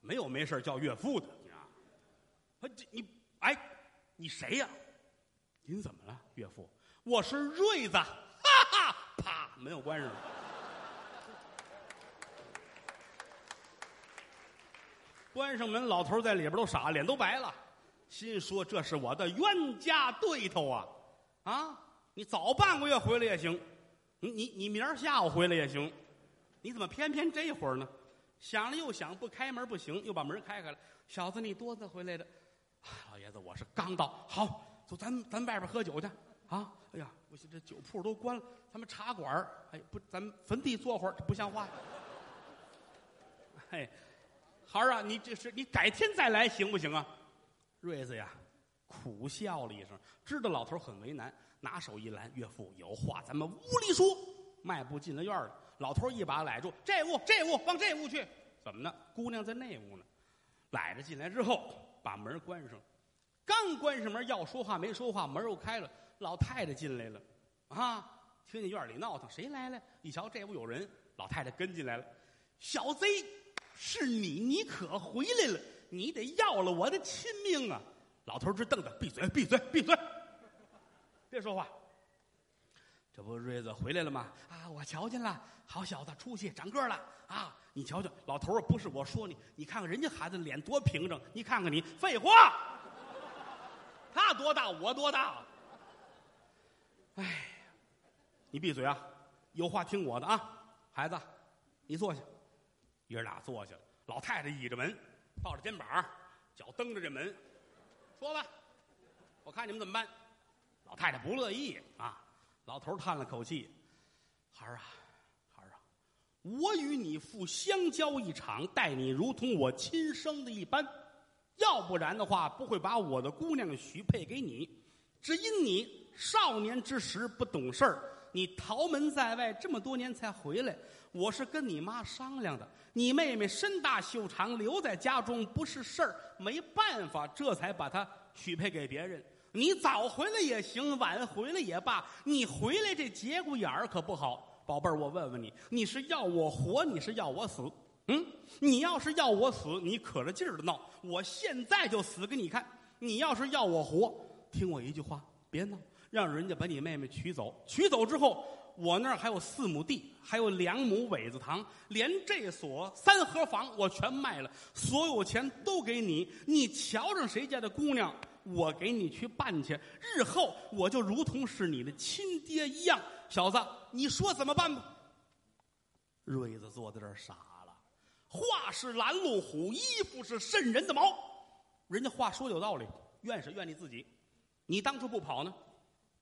没有没事叫岳父的啊！这你哎，你谁呀？您怎么了，岳父？我是瑞子，门又关上了。关上门，老头在里边都傻，脸都白了，心说这是我的冤家对头啊！啊，你早半个月回来也行。你你你明儿下午回来也行，你怎么偏偏这会儿呢？想了又想，不开门不行，又把门开开了。小子，你多早回来的？老爷子，我是刚到。好，走，咱咱外边喝酒去啊！哎呀，不行，这酒铺都关了，咱们茶馆哎，不，咱们坟地坐会儿，这不像话。嘿，[laughs] 孩儿啊，你这是你改天再来行不行啊？瑞子呀，苦笑了一声，知道老头很为难。拿手一拦，岳父有话咱们屋里说。迈步进了院儿老头一把揽住这屋，这屋往这屋去。怎么呢？姑娘在那屋呢。揽着进来之后，把门关上。刚关上门，要说话没说话，门又开了。老太太进来了，啊，听见院里闹腾，谁来了？一瞧这屋有人，老太太跟进来了。小贼，是你，你可回来了？你得要了我的亲命啊！老头直瞪着，闭嘴，闭嘴，闭嘴。别说话，这不瑞子回来了吗？啊，我瞧见了，好小子，出息长个了啊！你瞧瞧，老头儿不是我说你，你看看人家孩子脸多平整，你看看你，废话，[laughs] 他多大，我多大？哎，你闭嘴啊！有话听我的啊，孩子，你坐下。爷俩坐下了，老太太倚着门，抱着肩膀，脚蹬着这门，说吧，我看你们怎么办。老太太不乐意啊！老头叹了口气：“孩儿啊，孩儿啊，我与你父相交一场，待你如同我亲生的一般。要不然的话，不会把我的姑娘许配给你。只因你少年之时不懂事儿，你逃门在外这么多年才回来。我是跟你妈商量的，你妹妹身大袖长，留在家中不是事儿，没办法，这才把她许配给别人。”你早回来也行，晚回来也罢，你回来这节骨眼儿可不好，宝贝儿，我问问你，你是要我活，你是要我死？嗯，你要是要我死，你可着劲儿的闹，我现在就死给你看。你要是要我活，听我一句话，别闹，让人家把你妹妹娶走。娶走之后，我那儿还有四亩地，还有两亩苇子塘，连这所三合房我全卖了，所有钱都给你。你瞧上谁家的姑娘？我给你去办去，日后我就如同是你的亲爹一样。小子，你说怎么办吧？瑞子坐在这儿傻了。话是拦路虎，衣服是渗人的毛。人家话说有道理，怨是怨你自己。你当初不跑呢？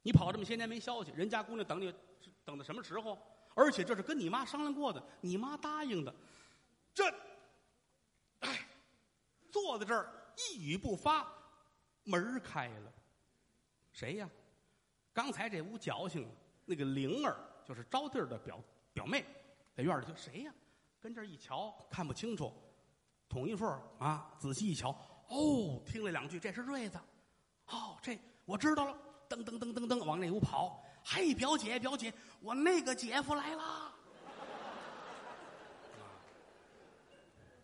你跑这么些年没消息，人家姑娘等你，等到什么时候？而且这是跟你妈商量过的，你妈答应的。这，哎，坐在这儿一语不发，门开了，谁呀？刚才这屋矫情那个灵儿，就是招娣儿的表表妹，在院里就谁呀？跟这一瞧看不清楚，统一份啊，仔细一瞧，哦，听了两句，这是瑞子，哦，这我知道了，噔噔噔噔噔往那屋跑，嘿，表姐表姐，我那个姐夫来啦，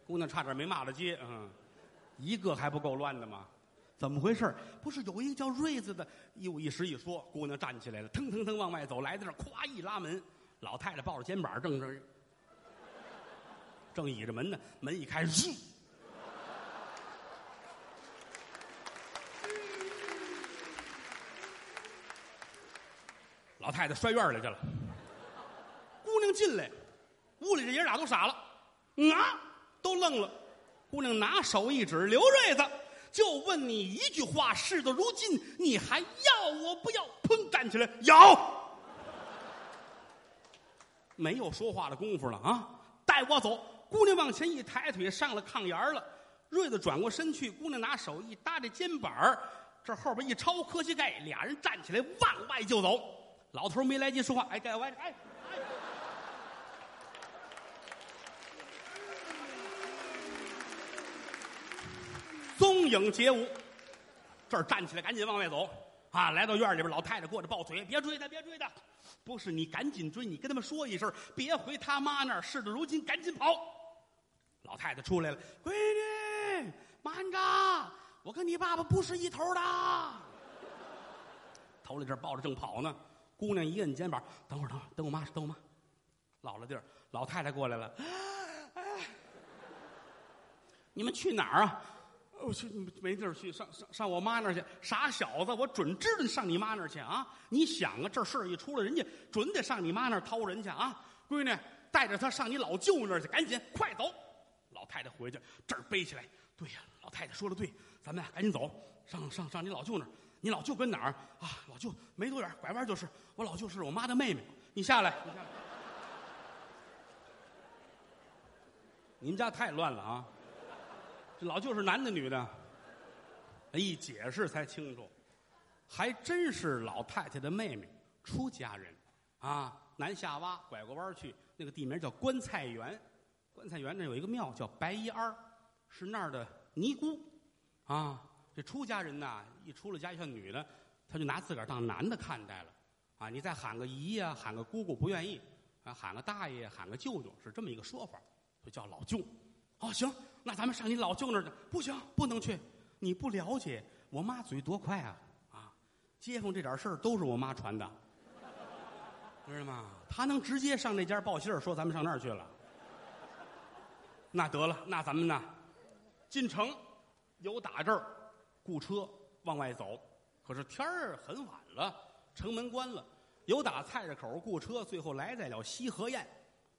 姑娘差点没骂了街，嗯，一个还不够乱的吗？怎么回事？不是有一个叫瑞子的，一五一十一说，姑娘站起来了，腾腾腾往外走，来到这儿，咵一拉门，老太太抱着肩膀，正正正倚着门呢，门一开，老太太摔院里去了。姑娘进来，屋里这爷俩都傻了，啊，都愣了。姑娘拿手一指，刘瑞子。就问你一句话，事到如今，你还要我不要？砰！站起来，有！没有说话的功夫了啊！带我走！姑娘往前一抬腿，上了炕沿了。瑞子转过身去，姑娘拿手一搭这肩膀这后边一抄磕膝盖，俩人站起来往外就走。老头没来及说话，哎，该歪哎。踪影皆无，这儿站起来，赶紧往外走，啊！来到院里边，老太太过来抱腿，别追他，别追他，不是你赶紧追，你跟他们说一声，别回他妈那儿。事到如今，赶紧跑。老太太出来了，闺女，慢着，我跟你爸爸不是一头的。头里这抱着正跑呢，姑娘一摁肩膀，等会儿，等会儿，等我妈，等我妈。老了地儿，老太太过来了，你们去哪儿啊？我去，没地儿去，上上上我妈那儿去。傻小子，我准知道你上你妈那儿去啊！你想啊，这事儿一出来，人家准得上你妈那儿掏人去啊！闺女，带着他上你老舅那儿去，赶紧快走！老太太回去，这儿背起来。对呀，老太太说的对，咱们赶紧走，上上上你老舅那儿。你老舅跟哪儿啊？老舅没多远，拐弯就是。我老舅是我妈的妹妹。你下来，你。们家太乱了啊！这老舅是男的女的？一解释才清楚，还真是老太太的妹妹，出家人，啊，南下洼拐过弯去，那个地名叫棺菜园，棺材园那有一个庙叫白衣庵是那儿的尼姑，啊，这出家人呐，一出了家像女的，他就拿自个儿当男的看待了，啊，你再喊个姨呀，喊个姑姑不愿意，啊，喊个大爷，喊个舅舅是这么一个说法，就叫老舅，哦，行。那咱们上你老舅那儿去？不行，不能去。你不了解我妈嘴多快啊！啊，街坊这点事儿都是我妈传的，知道吗？他能直接上那家报信儿，说咱们上那儿去了。那得了，那咱们呢？进城，有打这儿，雇车往外走。可是天儿很晚了，城门关了。有打菜市口雇车，最后来在了西河堰，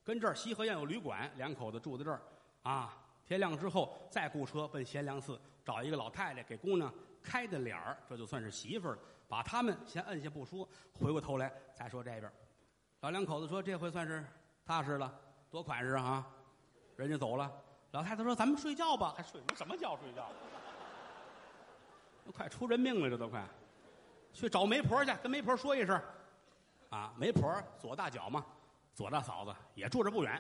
跟这儿西河堰有旅馆，两口子住在这儿，啊。天亮之后，再雇车奔贤良寺，找一个老太太给姑娘开的脸儿，这就算是媳妇儿了。把他们先摁下不说，回过头来再说这边。老两口子说：“这回算是踏实了，多款式啊！”人家走了，老太太说：“咱们睡觉吧。”还睡什么觉？睡觉？都快出人命了，这都快。去找媒婆去，跟媒婆说一声。啊，媒婆左大脚嘛，左大嫂子也住着不远。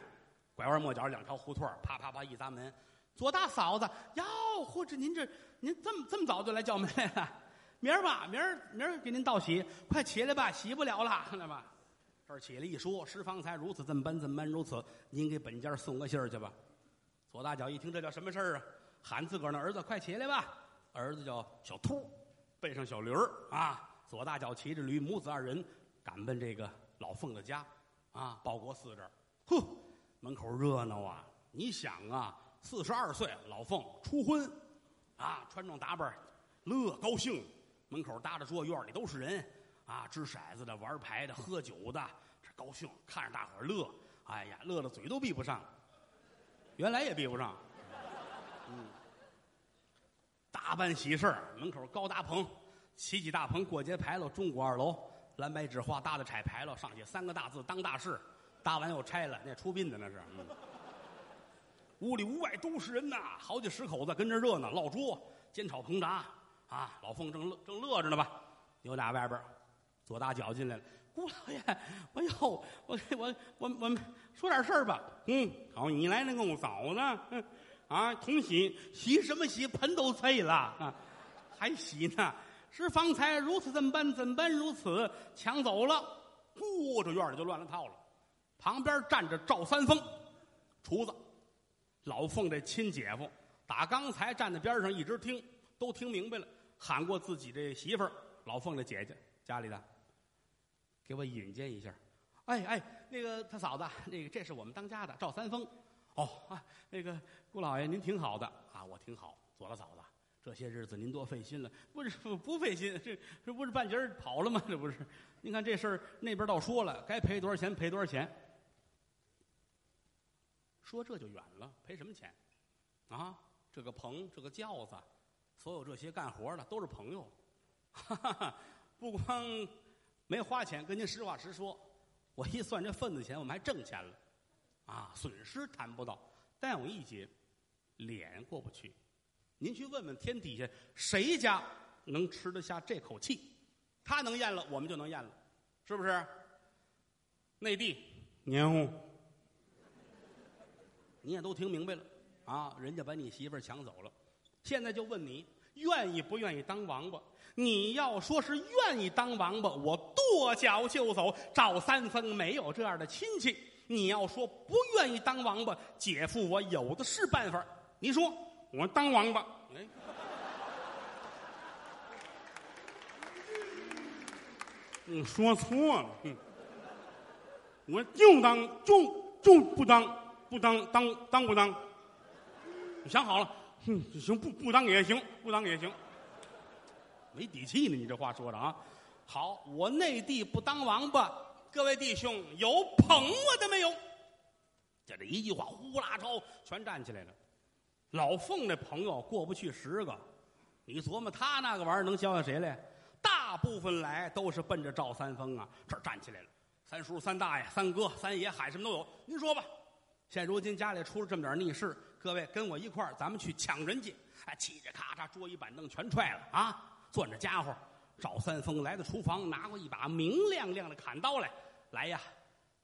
拐弯抹角两条胡同啪啪啪一砸门，左大嫂子哟，或者您这您这么这么早就来叫门来了，明儿吧，明儿明儿给您道喜，快起来吧，洗不了了，看到吧？这儿起来一说，十方才如此这么般这么般如此，您给本家送个信儿去吧。左大脚一听这叫什么事儿啊？喊自个儿那儿子快起来吧，儿子叫小秃，背上小驴儿啊。左大脚骑着驴，母子二人赶奔这个老凤的家啊，报国寺这儿，呵。门口热闹啊！你想啊，四十二岁老凤初婚，啊，穿装打扮，乐高兴。门口搭着桌，院里都是人，啊，掷骰子的、玩牌的、喝酒的，这高兴，看着大伙乐，哎呀，乐的嘴都闭不上。原来也闭不上。嗯，大办喜事门口高大棚，起起大棚，过节牌楼，中国二楼，蓝白纸画搭的彩牌楼，上去三个大字：当大事。搭完又拆了，那出殡的那是。屋里屋外都是人呐，好几十口子跟着热闹，烙桌、煎炒烹炸啊。老凤正乐正乐着呢吧，牛打外边左大脚进来了。姑老爷，我哟，我我我我们说点事儿吧。嗯，好，你来那跟我嫂子，嗯啊，同喜喜什么喜？盆都碎了啊，还喜呢？是方才如此这么办？怎般如此？抢走了，呼，这院里就乱了套了。旁边站着赵三丰，厨子。老凤这亲姐夫，打刚才站在边上一直听，都听明白了，喊过自己这媳妇儿，老凤的姐姐家里的，给我引荐一下。哎哎，那个他嫂子，那个这是我们当家的赵三丰。哦啊，那个顾老爷您挺好的啊，我挺好。左了嫂子，这些日子您多费心了。不是不不费心，这这不是半截跑了吗？这不是？您看这事儿那边倒说了，该赔多少钱赔多少钱。说这就远了，赔什么钱？啊，这个棚，这个轿子，所有这些干活的都是朋友，哈哈，不光没花钱，跟您实话实说，我一算这份子钱，我们还挣钱了，啊，损失谈不到，但有一节，脸过不去。您去问问天底下谁家能吃得下这口气？他能咽了，我们就能咽了，是不是？内地年户。[laughs] 你也都听明白了，啊，人家把你媳妇儿抢走了，现在就问你愿意不愿意当王八？你要说是愿意当王八，我跺脚就走。赵三丰没有这样的亲戚。你要说不愿意当王八，姐夫我有的是办法。你说我当王八？哎，你说错了，我就当就就不当。不当当当不当？你想好了，哼，行不不当也行，不当也行。没底气呢，你这话说的啊！好，我内地不当王八，各位弟兄有捧我的没有？就这一句话，呼啦超全站起来了。老凤那朋友过不去十个，你琢磨他那个玩意儿能教下谁来？大部分来都是奔着赵三丰啊，这站起来了。三叔、三大爷、三哥、三爷，喊什么都有。您说吧。现如今家里出了这么点逆事，各位跟我一块儿，咱们去抢人家。哎，嘁嘁咔嚓，桌椅板凳全踹了啊！攥着家伙，赵三丰来到厨房，拿过一把明亮亮的砍刀来。来呀，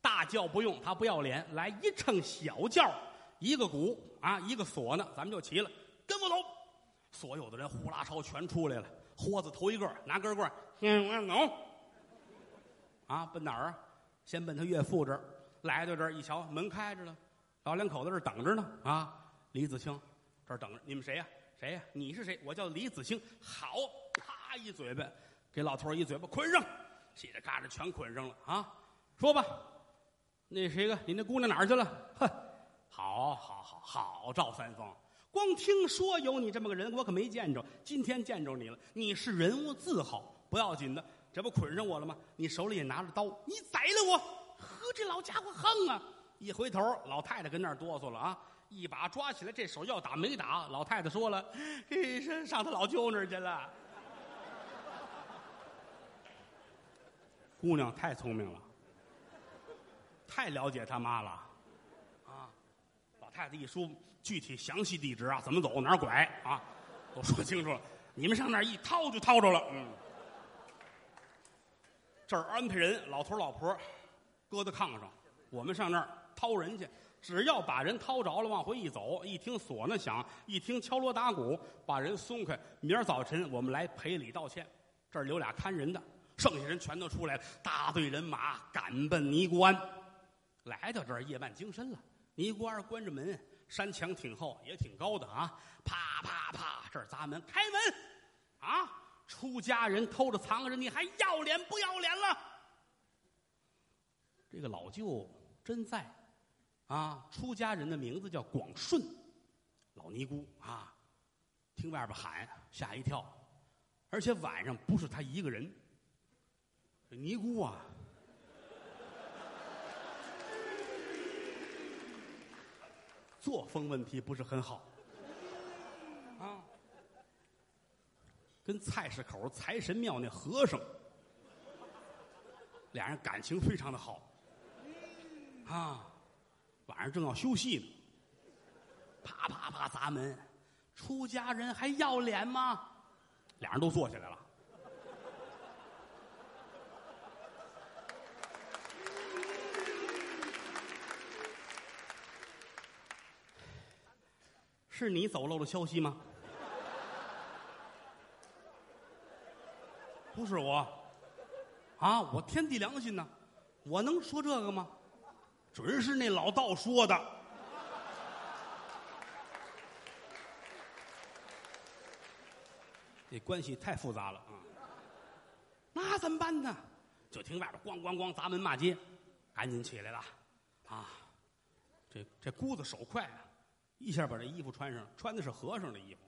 大轿不用，他不要脸。来一乘小轿，一个鼓啊，一个锁呢，咱们就齐了。跟我走！所有的人呼啦超全出来了。豁子头一个，拿根棍跟我走。啊，奔哪儿啊？先奔他岳父这儿。来到这儿一瞧，门开着了。老两口子这儿等着呢啊！李子清这儿等着，你们谁呀？谁呀？你是谁？我叫李子清。好，啪一嘴巴，给老头一嘴巴，捆上，叽里嘎着全捆上了啊！说吧，那谁个？你那姑娘哪儿去了？哼，好，好，好，好，赵三丰，光听说有你这么个人，我可没见着。今天见着你了，你是人物字号，不要紧的，这不捆上我了吗？你手里也拿着刀，你宰了我！呵，这老家伙横啊！一回头，老太太跟那儿哆嗦了啊！一把抓起来，这手要打没打。老太太说了：“这上他老舅那儿去了。”姑娘太聪明了，太了解他妈了啊！老太太一说具体详细地址啊，怎么走哪儿拐啊，都说清楚了。你们上那儿一掏就掏着了。嗯，这儿安排人，老头老婆搁在炕上，我们上那儿。掏人去，只要把人掏着了，往回一走，一听唢呐响，一听敲锣打鼓，把人松开。明儿早晨我们来赔礼道歉。这儿留俩看人的，剩下人全都出来了，大队人马赶奔尼姑庵。来到这儿，夜半精深了。尼姑庵关着门，山墙挺厚，也挺高的啊！啪啪啪，这儿砸门，开门！啊，出家人偷着藏着，你还要脸不要脸了？这个老舅真在。啊，出家人的名字叫广顺，老尼姑啊，听外边喊吓一跳，而且晚上不是他一个人，尼姑啊，作风问题不是很好，啊，跟菜市口财神庙那和尚，俩人感情非常的好。啊，晚上正要休息呢，啪啪啪砸门，出家人还要脸吗？俩人都坐起来了。是你走漏了消息吗？不是我，啊，我天地良心呐，我能说这个吗？准是那老道说的。这关系太复杂了啊！那怎么办呢？就听外边咣咣咣砸门骂街，赶紧起来了，啊！这这姑子手快啊，一下把这衣服穿上，穿的是和尚的衣服。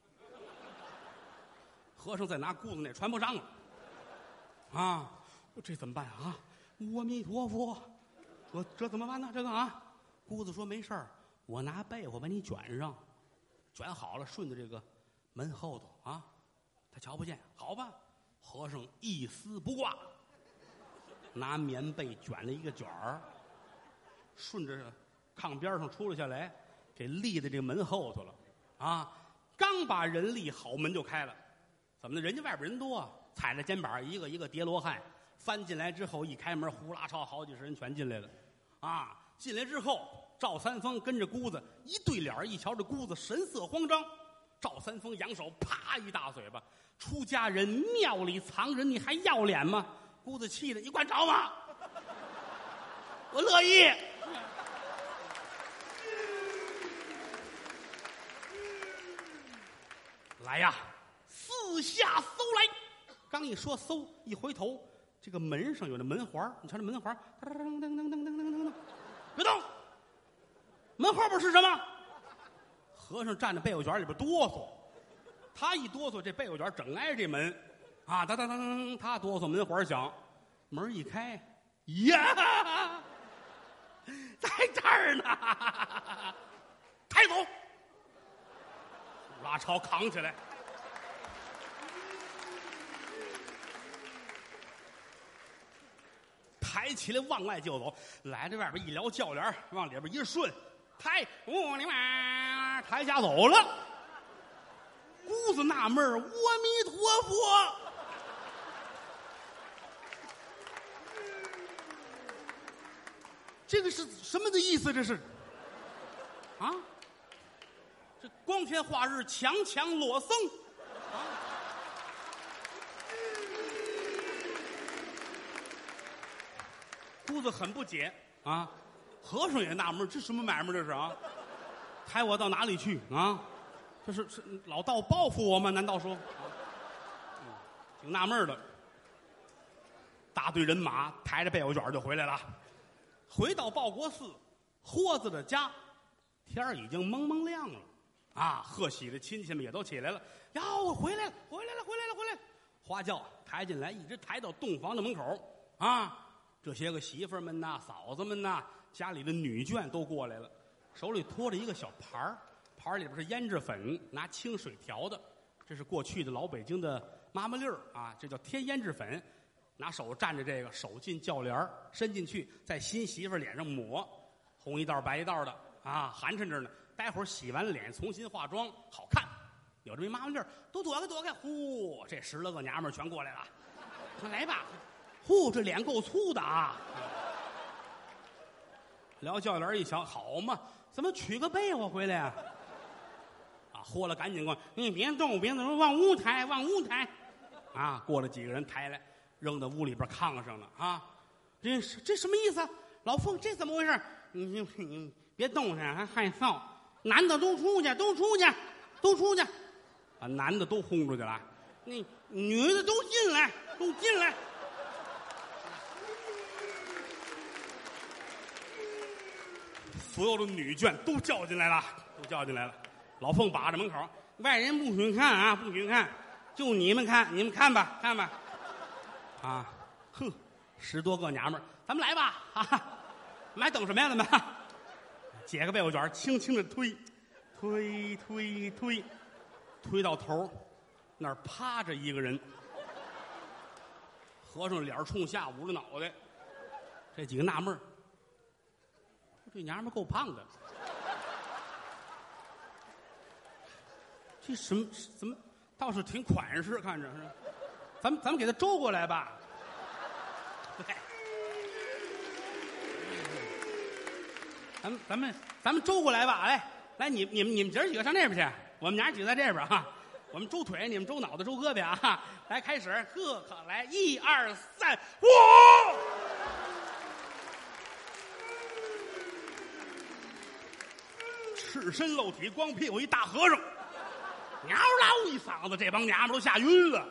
和尚再拿姑子那穿不上了，啊！这怎么办啊？阿弥陀佛，这这怎么办呢？这个啊，姑子说没事儿，我拿被窝把你卷上，卷好了，顺着这个门后头啊。他瞧不见，好吧，和尚一丝不挂，拿棉被卷了一个卷儿，顺着炕边上出了下来，给立在这门后头了，啊，刚把人立好，门就开了，怎么的？人家外边人多，踩着肩膀，一个一个叠罗汉翻进来之后，一开门，呼啦超好几十人全进来了，啊，进来之后，赵三丰跟着姑子一对脸一瞧这姑子神色慌张，赵三丰扬手啪一大嘴巴。出家人庙里藏人，你还要脸吗？姑子气的，你管着吗？[laughs] 我乐意。来呀，四下搜来。刚一说搜，一回头，这个门上有那门环你瞧这门环噔噔噔噔噔噔噔噔，别动。门后边是什么？和尚站在被窝卷里边哆嗦。他一哆嗦，这被窝卷整挨着这门，啊，当当当当，他哆嗦，门环响，门一开，呀，在这儿呢，抬走，拉超扛起来，抬起来往外就走，来这外边一撩轿帘往里边一顺，抬，我你妈，抬家走了。姑子纳闷阿弥陀佛，这个是什么的意思？这是啊？这光天化日，强强裸僧啊！姑子很不解啊，和尚也纳闷这什么买卖？这是啊？抬我到哪里去啊？这是是老道报复我吗？难道说，嗯，挺纳闷的。大队人马抬着被窝卷就回来了，回到报国寺，豁子的家，天儿已经蒙蒙亮了，啊，贺喜的亲戚们也都起来了，呀！我，回来了，回来了，回来了，回来，花轿抬进来，一直抬到洞房的门口，啊，这些个媳妇们呐，嫂子们呐，家里的女眷都过来了，手里托着一个小盘儿。盘儿里边是胭脂粉，拿清水调的，这是过去的老北京的妈妈粒儿啊，这叫添胭脂粉。拿手蘸着这个，手进轿帘伸进去，在新媳妇脸上抹，红一道白一道的啊，寒碜着呢。待会儿洗完脸，重新化妆，好看。有这么一妈妈劲儿，都躲开躲开。呼，这十来个娘们儿全过来了，快来吧。呼，这脸够粗的啊。撩轿帘一瞧，好嘛，怎么取个被窝回来呀？豁了，赶紧过！你别动，别动，往屋抬，往屋抬！啊，过了几个人抬来，扔到屋里边炕上了啊！这这什么意思？老凤，这怎么回事？你你你别动弹，还害臊！男的都出去，都出去，都出去！把男的都轰出去了，那女的都进来，都进来！所有的女眷都叫进来了，都叫进来了。老凤把着门口，外人不许看啊，不许看，就你们看，你们看吧，看吧，啊，哼，十多个娘们儿，咱们来吧，啊，还等什么呀？咱们解个被窝卷，轻轻的推，推推推，推到头那儿趴着一个人，和尚脸冲下，捂着脑袋，这几个纳闷儿，这娘们够胖的。这什么怎么倒是挺款式，看着是。咱们咱们给他周过来吧。对，咱们咱们咱们周过来吧，来来，你你们你们姐儿几个上那边去，我们娘几个在这边哈。我们周腿，你们周脑袋，周胳膊啊！来，开始，呵，可来，一二三，哇！赤身露体，光屁股一大和尚，嗷嗷一嗓子，这帮娘们都吓晕了。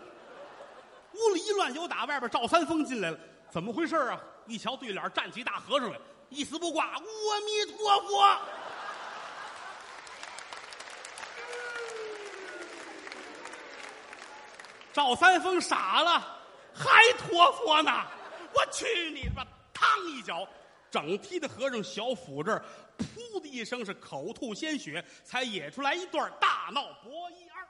屋里一乱有打，外边赵三丰进来了，怎么回事啊？一瞧对脸，站起大和尚来，一丝不挂，阿弥陀佛。赵三丰傻了，还托佛呢！我去你吧！嘡一脚，整踢的和尚小腹这儿，噗的一声是口吐鲜血，才野出来一段大闹博一二。